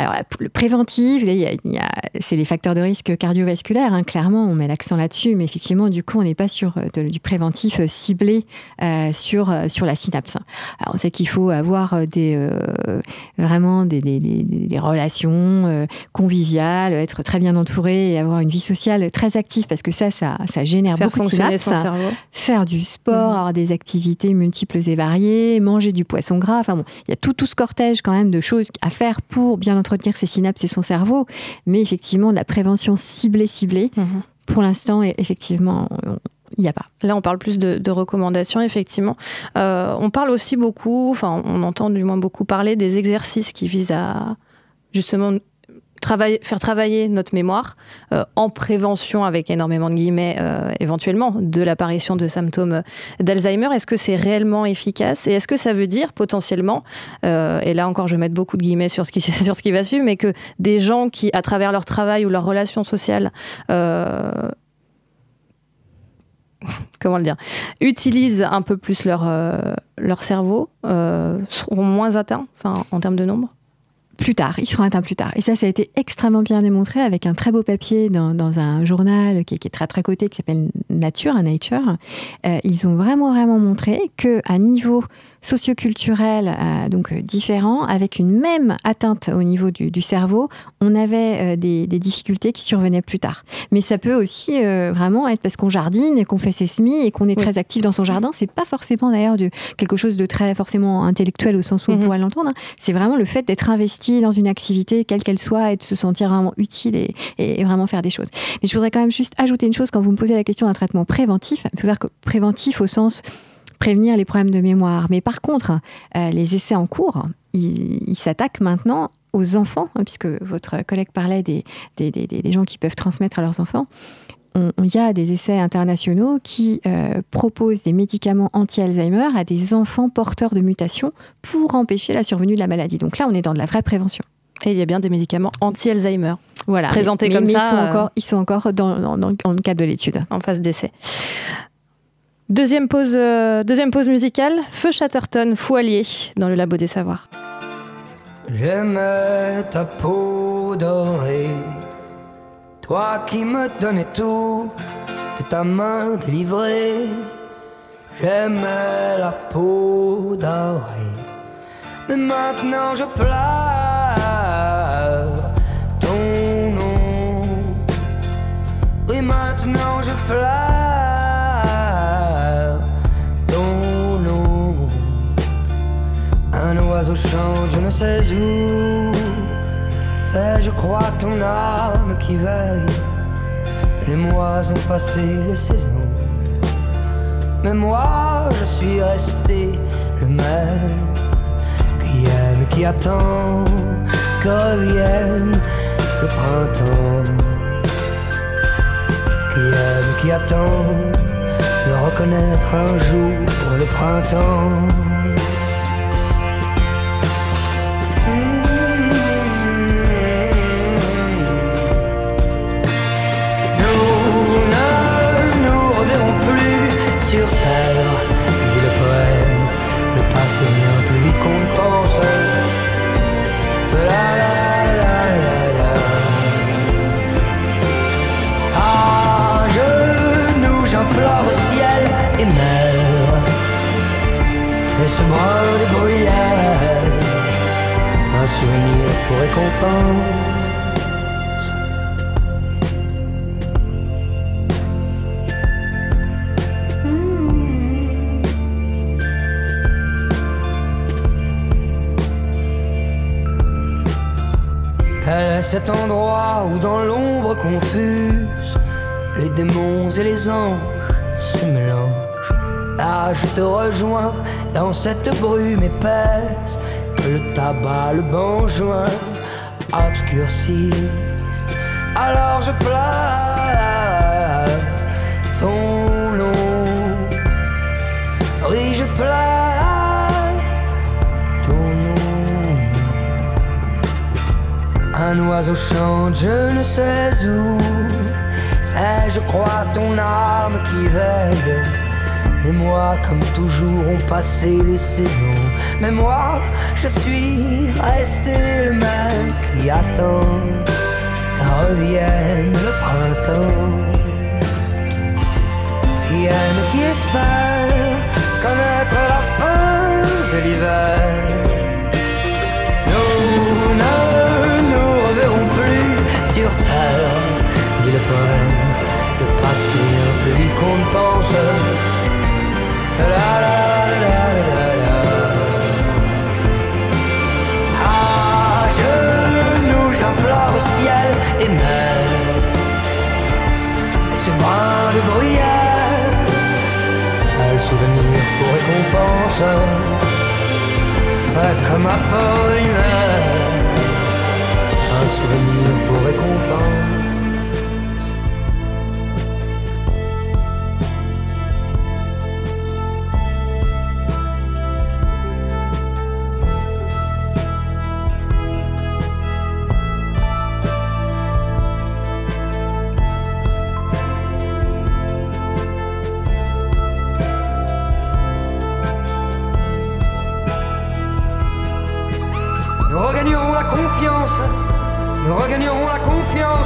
Alors, le préventif, c'est les facteurs de risque cardiovasculaires, hein, clairement, on met l'accent là-dessus, mais effectivement, du coup, on n'est pas sur euh, du préventif euh, ciblé euh, sur, sur la synapse. Alors, on sait qu'il faut avoir des, vraiment des, des, des relations conviviales, être très bien entouré et avoir une vie sociale très active, parce que ça, ça, ça génère Faire beaucoup de synapses. Son cerveau. Faire du sport, mhm. avoir des activités multiples et variées, manger du poisson gras, enfin bon, il y a tout, tout ce cortège quand même de choses à faire pour bien entretenir ses synapses et son cerveau, mais effectivement, de la prévention ciblée, ciblée, mhm. pour l'instant, effectivement, il n'y a pas. Là, on parle plus de, recommandations, effectivement. Euh, on parle aussi beaucoup, enfin, on entend du moins beaucoup parler des exercices qui visent à justement faire travailler notre mémoire euh, en prévention, avec énormément de guillemets, euh, éventuellement, de l'apparition de symptômes d'Alzheimer. Est-ce que c'est réellement efficace Et est-ce que ça veut dire potentiellement, euh, et là encore je vais mettre beaucoup de guillemets sur ce, qui, sur ce qui va suivre, mais que des gens qui, à travers leur travail ou leur relation sociale, comment le dire, utilisent un peu plus leur, leur cerveau, seront moins atteints en termes de nombre? Plus tard, ils seront atteints plus tard. Et ça, ça a été extrêmement bien démontré avec un très beau papier dans, un journal qui, est très très coté, qui s'appelle Nature, Nature. Euh, ils ont vraiment vraiment montré que à niveau socioculturel euh, donc euh, différent, avec une même atteinte au niveau du, du cerveau, on avait euh, des, des, difficultés qui survenaient plus tard. Mais ça peut aussi vraiment être parce qu'on jardine et qu'on fait ses semis et qu'on est très actif dans son jardin. C'est pas forcément d'ailleurs quelque chose de très forcément intellectuel au sens où on mhm. pourrait l'entendre. Hein. C'est vraiment le fait d'être investi dans une activité, quelle qu'elle soit, et de se sentir vraiment utile et, et, vraiment faire des choses. Mais je voudrais quand même juste ajouter une chose quand vous me posez la question d'un traitement préventif. Il faut dire que préventif au sens prévenir les problèmes de mémoire. Mais par contre, euh, les essais en cours, ils s'attaquent maintenant aux enfants, hein, puisque votre collègue parlait des, des, des, gens qui peuvent transmettre à leurs enfants. Il y a des essais internationaux qui euh, proposent des médicaments anti-Alzheimer à des enfants porteurs de mutations pour empêcher la survenue de la maladie. Donc là, on est dans de la vraie prévention. Et il y a bien des médicaments anti-Alzheimer. Voilà. Présentés comme ça. Ils sont, encore, euh, ils sont encore dans, dans, dans le cadre de l'étude. En phase d'essai. Deuxième pause, euh, deuxième pause musicale, Feu Chatterton, Foualier, dans le Labo des Savoirs. J'aimais ta peau dorée, toi qui me donnais tout de ta main délivrée. J'aimais la peau dorée, mais maintenant je pleure ton nom. Oui, maintenant je pleure. Oiseau chante, je ne sais où. C'est, je crois, ton âme qui veille. Les mois ont passé, les saisons. Mais moi, je suis resté le même qui aime, qui attend que revienne le printemps. Qui aime, qui attend de reconnaître un jour le printemps. Quel est cet endroit où dans l'ombre confuse les démons et les anges se mélangent. Là je te rejoins dans cette brume épaisse le tabac, le bon joint obscurcissent. Alors je pleure ton nom. Oui, je pleure ton nom. Un oiseau chante, je ne sais où. C'est, je crois, ton âme qui veille. Mois, comme toujours, ont passé les saisons. Mais moi, je suis resté le même qui attend qu'en revienne le printemps. Qui aime, qui espère connaître la fin de l'hiver. Nous ne nous reverrons plus sur terre, dit le poème. Le plus vite qu'on pense. Souvenir pour récompense, comme Apollinaire.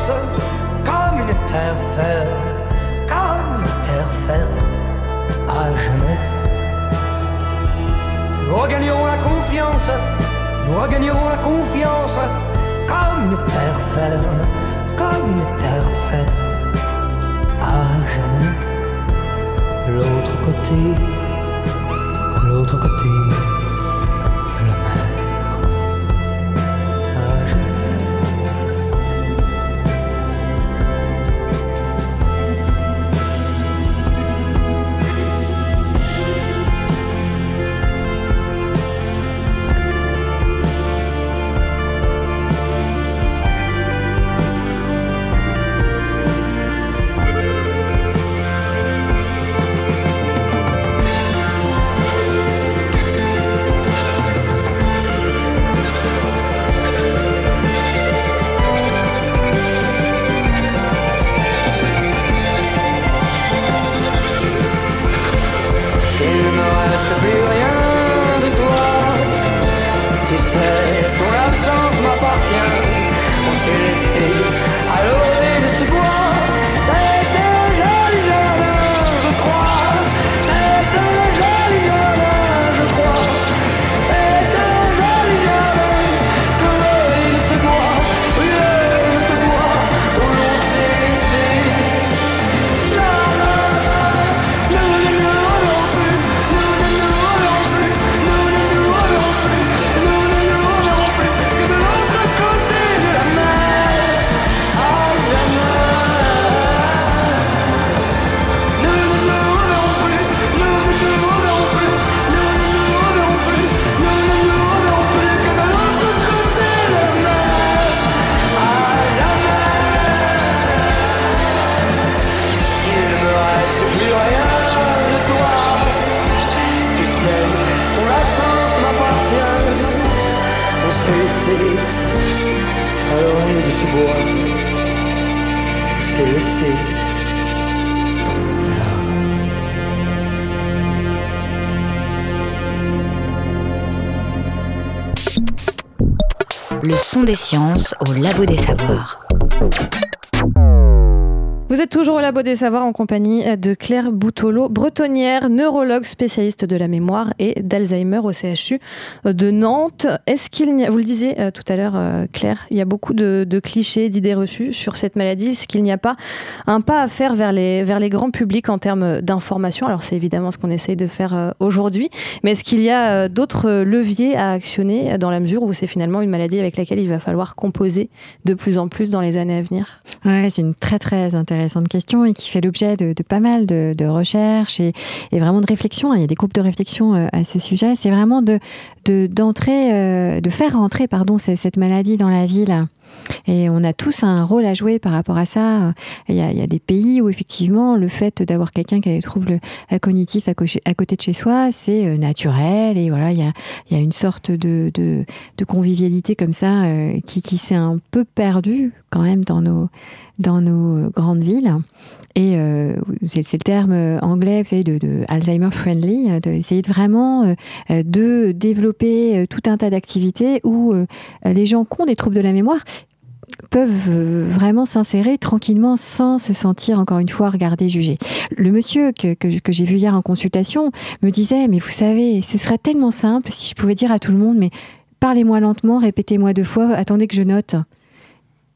Comme une terre ferme, comme une terre ferme, à jamais. Nous regagnerons la confiance, nous regagnerons la confiance comme une terre ferme, comme une terre ferme, à jamais. L'autre côté, l'autre côté. Des sciences au Labo des Savoirs. Vous êtes toujours au Labo des Savoirs en compagnie de Claire Boutolo, bretonnière, neurologue spécialiste de la mémoire et d'Alzheimer au CHU de Nantes. Est-ce qu'il y a, vous le disiez euh, tout à l'heure, euh, Claire, il y a beaucoup de, clichés, d'idées reçues sur cette maladie. Est-ce qu'il n'y a pas un pas à faire vers les, vers les grands publics en termes d'information? Alors, c'est évidemment ce qu'on essaye de faire euh, aujourd'hui, mais est-ce qu'il y a d'autres leviers à actionner dans la mesure où c'est finalement une maladie avec laquelle il va falloir composer de plus en plus dans les années à venir? Ouais, c'est une très très intéressante question et qui fait l'objet de, pas mal de, recherches et, vraiment de réflexions. Il y a des groupes de réflexion euh, à ce sujet. C'est vraiment de d'entrer, euh, de, faire rentrer pardon cette maladie dans la ville. Et on a tous un rôle à jouer par rapport à ça. Il y a, des pays où effectivement le fait d'avoir quelqu'un qui a des troubles euh, cognitifs à, côté de chez soi, c'est naturel. Et voilà, il y a, une sorte de, convivialité comme ça qui, qui s'est un peu perdue quand même dans nos, dans nos grandes villes. Et euh, c'est le terme anglais, vous savez, de, Alzheimer friendly, euh, d'essayer de vraiment euh, de développer tout un tas d'activités où les gens qui ont des troubles de la mémoire peuvent vraiment s'insérer tranquillement sans se sentir encore une fois regardé, jugé. Le monsieur que, que, que j'ai vu hier en consultation me disait, mais vous savez, ce serait tellement simple si je pouvais dire à tout le monde, mais parlez-moi lentement, répétez-moi deux fois, attendez que je note.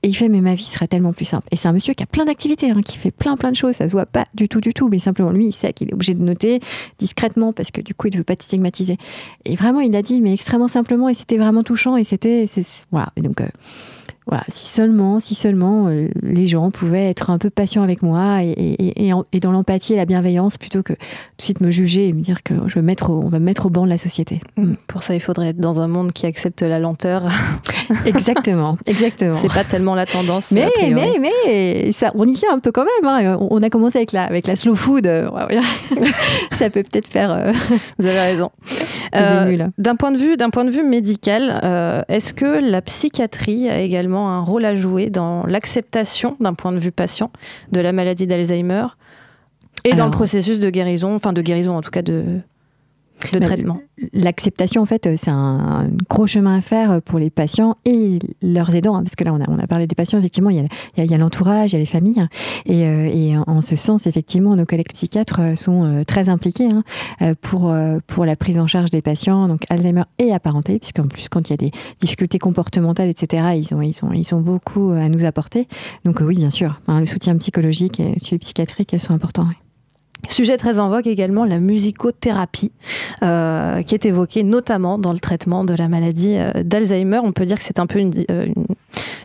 Et il fait, mais ma vie serait tellement plus simple. Et c'est un monsieur qui a plein d'activités, hein, qui fait plein plein de choses. Ça se voit pas du tout, du tout. Mais simplement, lui, il sait qu'il est obligé de noter discrètement parce que du coup, il ne veut pas te stigmatiser. Et vraiment, il a dit, mais extrêmement simplement. Et c'était vraiment touchant. Et c'était, voilà. Et donc, euh, voilà, si seulement, si seulement euh, les gens pouvaient être un peu patients avec moi et, et, et, et dans l'empathie et la bienveillance plutôt que tout de suite me juger et me dire que je vais mettre au, on va me mettre au banc de la société. Mm. Pour ça, il faudrait être dans un monde qui accepte la lenteur. exactement, exactement. C'est pas tellement la tendance. Mais, mais, mais, ça, on y vient un peu quand même. Hein. On a commencé avec la, avec la slow food. ça peut peut-être faire. Euh... Vous avez raison. Euh, d'un point de vue, d'un point de vue médical, euh, est-ce que la psychiatrie a également un rôle à jouer dans l'acceptation, d'un point de vue patient, de la maladie d'Alzheimer et Alors, dans le processus de guérison, enfin de guérison en tout cas de, de traitement L'acceptation, en fait, c'est un gros chemin à faire pour les patients et leurs aidants, hein, parce que là, on a, on a parlé des patients, effectivement, il y a, l'entourage, il y a les familles, et, euh, et, en ce sens, effectivement, nos collègues psychiatres sont euh, très impliqués hein, pour, euh, pour la prise en charge des patients, donc Alzheimer et apparentés, puisqu'en plus, quand il y a des difficultés comportementales, etc., ils ont, ils ont, ils ont beaucoup à nous apporter. Donc oui, bien sûr, hein, le soutien psychologique et le suivi psychiatrique, elles sont importants. Oui. Sujet très en vogue également, la musicothérapie, euh, qui est évoquée notamment dans le traitement de la maladie euh, d'Alzheimer. On peut dire que c'est un peu euh,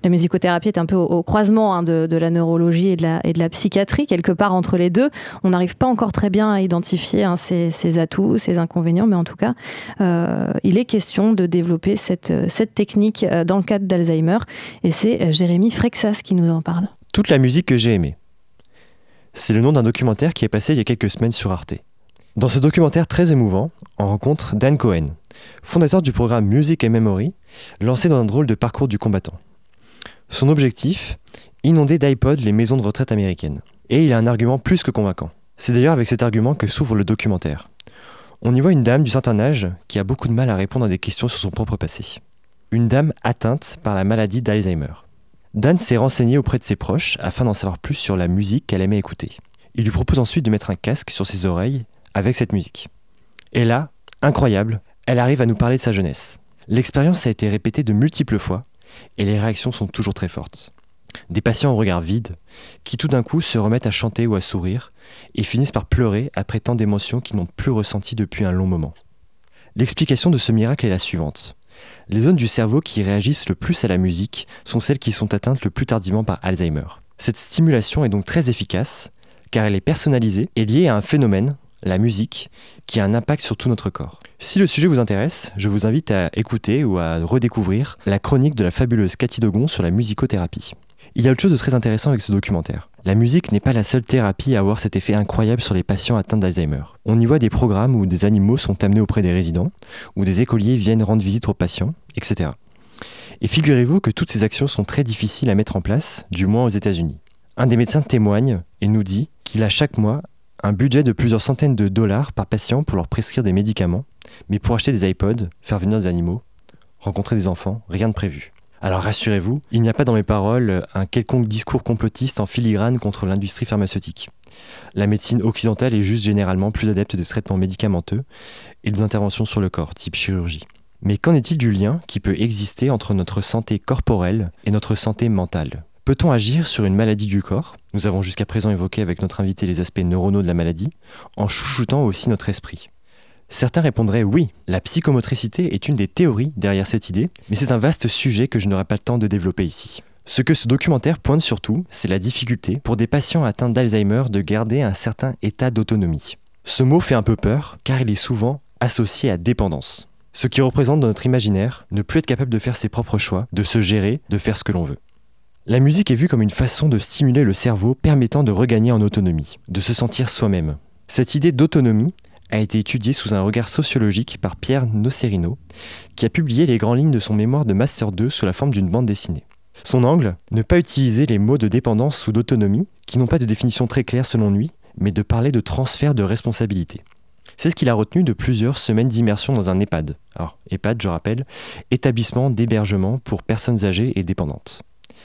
la musicothérapie est un peu au, croisement hein, de, la neurologie et de la, psychiatrie, quelque part entre les deux. On n'arrive pas encore très bien à identifier hein, ses, atouts, ses inconvénients, mais en tout cas, il est question de développer cette, cette technique dans le cadre d'Alzheimer. Et c'est Jérémy Frexas qui nous en parle. Toute la musique que j'ai aimée. C'est le nom d'un documentaire qui est passé il y a quelques semaines sur Arte. Dans ce documentaire très émouvant, on rencontre Dan Cohen, fondateur du programme Music and Memory, lancé dans un drôle de parcours du combattant. Son objectif Inonder d'iPod les maisons de retraite américaines. Et il a un argument plus que convaincant. C'est d'ailleurs avec cet argument que s'ouvre le documentaire. On y voit une dame du certain âge qui a beaucoup de mal à répondre à des questions sur son propre passé. Une dame atteinte par la maladie d'Alzheimer. Dan s'est renseigné auprès de ses proches afin d'en savoir plus sur la musique qu'elle aimait écouter. Il lui propose ensuite de mettre un casque sur ses oreilles avec cette musique. Et là, incroyable, elle arrive à nous parler de sa jeunesse. L'expérience a été répétée de multiples fois et les réactions sont toujours très fortes. Des patients au regard vide, qui tout d'un coup se remettent à chanter ou à sourire et finissent par pleurer après tant d'émotions qu'ils n'ont plus ressenties depuis un long moment. L'explication de ce miracle est la suivante. Les zones du cerveau qui réagissent le plus à la musique sont celles qui sont atteintes le plus tardivement par Alzheimer. Cette stimulation est donc très efficace car elle est personnalisée et liée à un phénomène, la musique, qui a un impact sur tout notre corps. Si le sujet vous intéresse, je vous invite à écouter ou à redécouvrir la chronique de la fabuleuse Cathy Dogon sur la musicothérapie. Il y a autre chose de très intéressant avec ce documentaire. La musique n'est pas la seule thérapie à avoir cet effet incroyable sur les patients atteints d'Alzheimer. On y voit des programmes où des animaux sont amenés auprès des résidents, où des écoliers viennent rendre visite aux patients, etc. Et figurez-vous que toutes ces actions sont très difficiles à mettre en place, du moins aux États-Unis. Un des médecins témoigne et nous dit qu'il a chaque mois un budget de plusieurs centaines de dollars par patient pour leur prescrire des médicaments, mais pour acheter des iPods, faire venir des animaux, rencontrer des enfants, rien de prévu. Alors rassurez-vous, il n'y a pas dans mes paroles un quelconque discours complotiste en filigrane contre l'industrie pharmaceutique. La médecine occidentale est juste généralement plus adepte des traitements médicamenteux et des interventions sur le corps, type chirurgie. Mais qu'en est-il du lien qui peut exister entre notre santé corporelle et notre santé mentale? Peut-on agir sur une maladie du corps? Nous avons jusqu'à présent évoqué avec notre invité les aspects neuronaux de la maladie, en chouchoutant aussi notre esprit. Certains répondraient oui, la psychomotricité est une des théories derrière cette idée, mais c'est un vaste sujet que je n'aurai pas le temps de développer ici. Ce que ce documentaire pointe surtout, c'est la difficulté pour des patients atteints d'Alzheimer de garder un certain état d'autonomie. Ce mot fait un peu peur car il est souvent associé à dépendance. Ce qui représente dans notre imaginaire ne plus être capable de faire ses propres choix, de se gérer, de faire ce que l'on veut. La musique est vue comme une façon de stimuler le cerveau permettant de regagner en autonomie, de se sentir soi-même. Cette idée d'autonomie a été étudié sous un regard sociologique par Pierre Nocerino, qui a publié les grandes lignes de son mémoire de Master 2 sous la forme d'une bande dessinée. Son angle, ne pas utiliser les mots de dépendance ou d'autonomie, qui n'ont pas de définition très claire selon lui, mais de parler de transfert de responsabilité. C'est ce qu'il a retenu de plusieurs semaines d'immersion dans un EHPAD. Alors, EHPAD, je rappelle, établissement d'hébergement pour personnes âgées et dépendantes.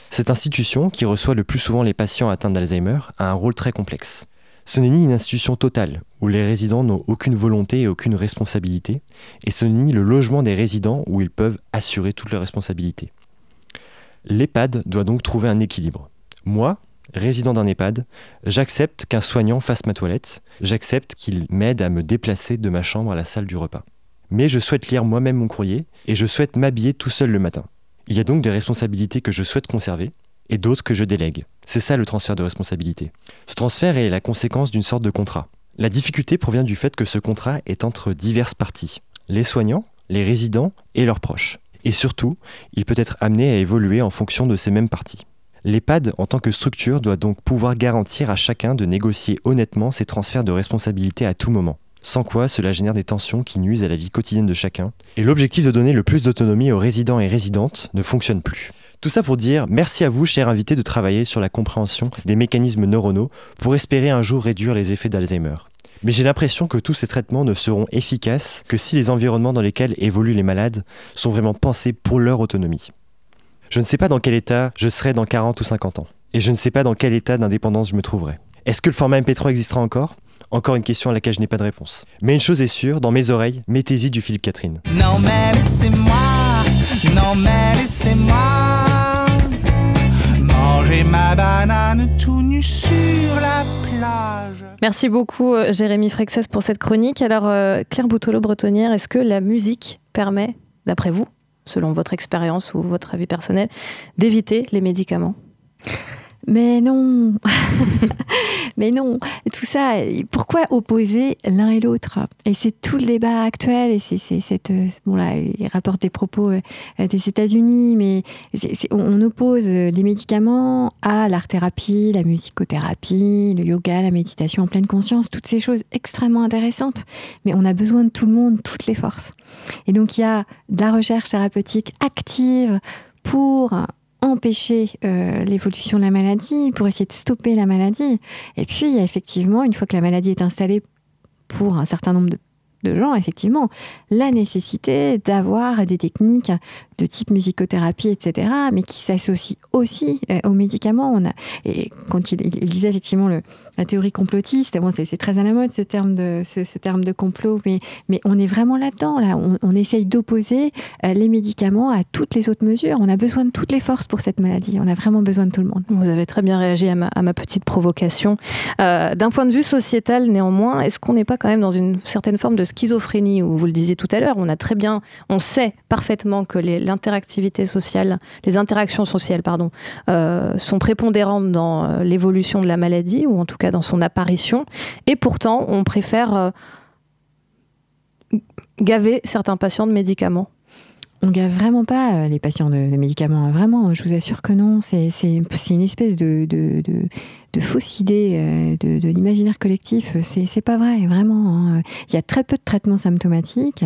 Cette institution, qui reçoit le plus souvent les patients atteints d'Alzheimer, a un rôle très complexe. Ce n'est ni une institution totale, où les résidents n'ont aucune volonté et aucune responsabilité, et ce n'est ni le logement des résidents où ils peuvent assurer toutes leurs responsabilités. L'EHPAD doit donc trouver un équilibre. Moi, résident d'un EHPAD, j'accepte qu'un soignant fasse ma toilette, j'accepte qu'il m'aide à me déplacer de ma chambre à la salle du repas. Mais je souhaite lire moi-même mon courrier, et je souhaite m'habiller tout seul le matin. Il y a donc des responsabilités que je souhaite conserver et d'autres que je délègue. C'est ça le transfert de responsabilité. Ce transfert est la conséquence d'une sorte de contrat. La difficulté provient du fait que ce contrat est entre diverses parties, les soignants, les résidents et leurs proches. Et surtout, il peut être amené à évoluer en fonction de ces mêmes parties. L'EHPAD, en tant que structure, doit donc pouvoir garantir à chacun de négocier honnêtement ces transferts de responsabilité à tout moment. Sans quoi, cela génère des tensions qui nuisent à la vie quotidienne de chacun. Et l'objectif de donner le plus d'autonomie aux résidents et résidentes ne fonctionne plus. Tout ça pour dire merci à vous, chers invités, de travailler sur la compréhension des mécanismes neuronaux pour espérer un jour réduire les effets d'Alzheimer. Mais j'ai l'impression que tous ces traitements ne seront efficaces que si les environnements dans lesquels évoluent les malades sont vraiment pensés pour leur autonomie. Je ne sais pas dans quel état je serai dans 40 ou 50 ans. Et je ne sais pas dans quel état d'indépendance je me trouverai. Est-ce que le format MP3 existera encore? Encore une question à laquelle je n'ai pas de réponse. Mais une chose est sûre, dans mes oreilles, mettez-y du Philippe Catherine. Non mais laissez-moi, non mais laissez-moi manger ma banane tout nu sur la plage. Merci beaucoup euh, Jérémy Frexès pour cette chronique. Alors euh, Claire Boutolo-Bretonnière, est-ce que la musique permet, d'après vous, selon votre expérience ou votre avis personnel, d'éviter les médicaments? Mais non, mais non, tout ça, pourquoi opposer l'un et l'autre? Et c'est tout le débat actuel, et c'est bon là, il rapporte des propos euh, des États-Unis, mais on oppose les médicaments à l'art-thérapie, la musicothérapie, le yoga, la méditation en pleine conscience, toutes ces choses extrêmement intéressantes. Mais on a besoin de tout le monde, toutes les forces. Et donc il y a de la recherche thérapeutique active pour empêcher euh, l'évolution de la maladie, pour essayer de stopper la maladie. Et puis, effectivement, une fois que la maladie est installée pour un certain nombre de, de gens, effectivement, la nécessité d'avoir des techniques de type musicothérapie, etc., mais qui s'associent aussi euh, aux médicaments. On a, et quand il, il disait effectivement le, la théorie complotiste, c'est très à la mode ce terme de, ce, terme de complot, mais, mais on est vraiment là-dedans. Là. On, essaye d'opposer euh, les médicaments à toutes les autres mesures. On a besoin de toutes les forces pour cette maladie. On a vraiment besoin de tout le monde. Vous avez très bien réagi à ma, petite provocation. Euh, d'un point de vue sociétal, néanmoins, est-ce qu'on n'est pas quand même dans une certaine forme de schizophrénie où vous le disiez tout à l'heure, on a très bien, on sait parfaitement que l'interactivité sociale, les interactions sociales, pardon, euh, sont prépondérantes dans l'évolution de la maladie ou en tout cas dans son apparition. Et pourtant, on préfère euh, gaver certains patients de médicaments. On gave vraiment pas euh, les patients de, médicaments, hein. vraiment, je vous assure que non. C'est une espèce de, de, de, fausse idée euh, de, l'imaginaire collectif. C'est pas vrai, vraiment. Hein. Il y a très peu de traitements symptomatiques.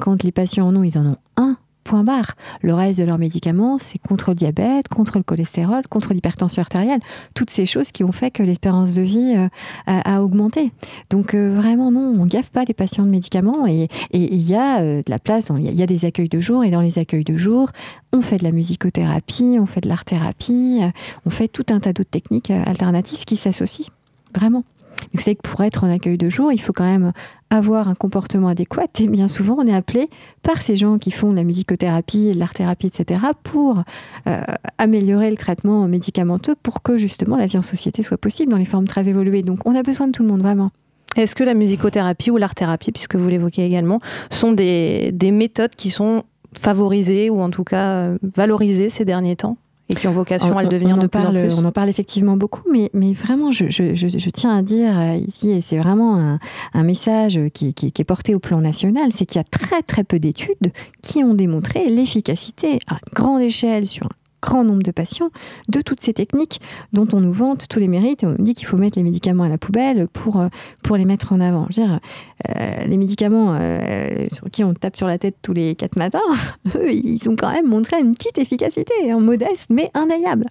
Quand les patients en ont, ils en ont un point barre. Le reste de leurs médicaments, c'est contre le diabète, contre le cholestérol, contre l'hypertension artérielle, toutes ces choses qui ont fait que l'espérance de vie euh, a, augmenté. Donc euh, vraiment non, on gaffe pas les patients de médicaments et il y a euh, de la place, il y, a des accueils de jour et dans les accueils de jour, on fait de la musicothérapie, on fait de l'art-thérapie, on fait tout un tas d'autres techniques alternatives qui s'associent. Vraiment. Vous savez que pour être en accueil de jour, il faut quand même avoir un comportement adéquat. Et bien souvent, on est appelé par ces gens qui font de la musicothérapie, de l'art-thérapie, etc., pour euh, améliorer le traitement médicamenteux pour que justement la vie en société soit possible dans les formes très évoluées. Donc on a besoin de tout le monde, vraiment. Est-ce que la musicothérapie ou l'art-thérapie, puisque vous l'évoquez également, sont des, des méthodes qui sont favorisées ou en tout cas euh, valorisées ces derniers temps? Et qui ont vocation à le devenir de plus en plus. On en parle effectivement beaucoup, mais, mais vraiment, je, je, je, tiens à dire euh, ici, et c'est vraiment un, un message qui, qui, qui, est porté au plan national, c'est qu'il y a très très peu d'études qui ont démontré l'efficacité à grande échelle sur un grand nombre de patients de toutes ces techniques dont on nous vante tous les mérites et on nous dit qu'il faut mettre les médicaments à la poubelle pour, euh, pour les mettre en avant. Dire, euh, les médicaments euh, sur qui on tape sur la tête tous les quatre matins, eux, ils ont quand même montré une petite efficacité, modeste mais indéniable.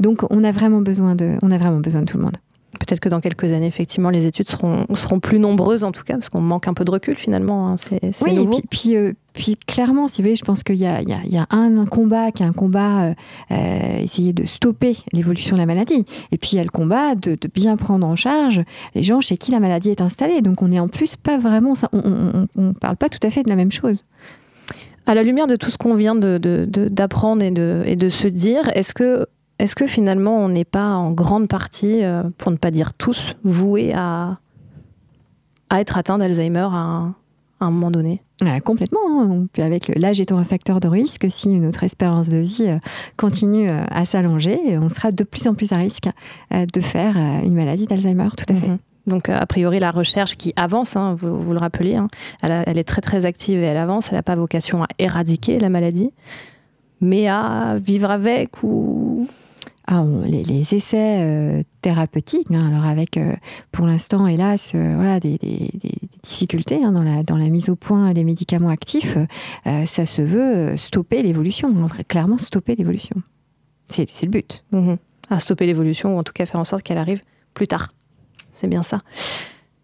Donc on a vraiment besoin de, on a vraiment besoin de tout le monde. Peut-être que dans quelques années, effectivement, les études seront, seront plus nombreuses, en tout cas, parce qu'on manque un peu de recul, finalement. Hein. C'est, oui, et puis, puis, puis, clairement, si vous voulez, je pense qu'il y a, il y a, y a un, combat qui est un combat, euh, euh, essayer de stopper l'évolution de la maladie. Et puis, il y a le combat de, de, bien prendre en charge les gens chez qui la maladie est installée. Donc, on est en plus pas vraiment... Ça, on ne parle pas tout à fait de la même chose. À la lumière de tout ce qu'on vient de, d'apprendre et de se dire, est-ce que est-ce que finalement on n'est pas en grande partie, euh, pour ne pas dire tous, voués à, à être atteint d'Alzheimer à à un moment donné? Complètement. Hein. avec l'âge étant un facteur de risque, si notre espérance de vie euh, continue euh, à s'allonger, on sera de plus en plus à risque de faire une maladie d'Alzheimer, tout à fait. Mhm. Donc, a priori, la recherche qui avance, hein, vous, le rappelez, hein, elle, est très très active et elle avance. Elle n'a pas vocation à éradiquer la maladie, mais à vivre avec ou ah, les, essais euh, thérapeutiques, hein, alors avec euh, pour l'instant, hélas, euh, voilà, des, difficultés hein, dans, la, mise au point des médicaments actifs, ça se veut stopper l'évolution, clairement stopper l'évolution. C'est le but. À stopper l'évolution, ou en tout cas faire en sorte qu'elle arrive plus tard. C'est bien ça.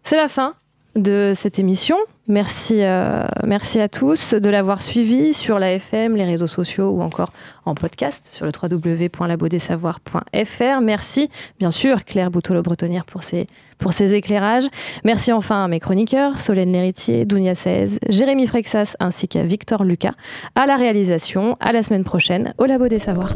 C'est la fin de cette émission. Merci, euh, merci à tous de l'avoir suivi sur la FM, les réseaux sociaux ou encore en podcast sur le www.labaudessavoir.fr. Merci bien sûr Claire Boutolo-Bretonnière pour ses, pour ses éclairages. Merci enfin à mes chroniqueurs, Solène Léritier, Dounia 16, Jérémy Frexas ainsi qu'à Victor Lucas. À la réalisation, à la semaine prochaine au Labo des Savoirs.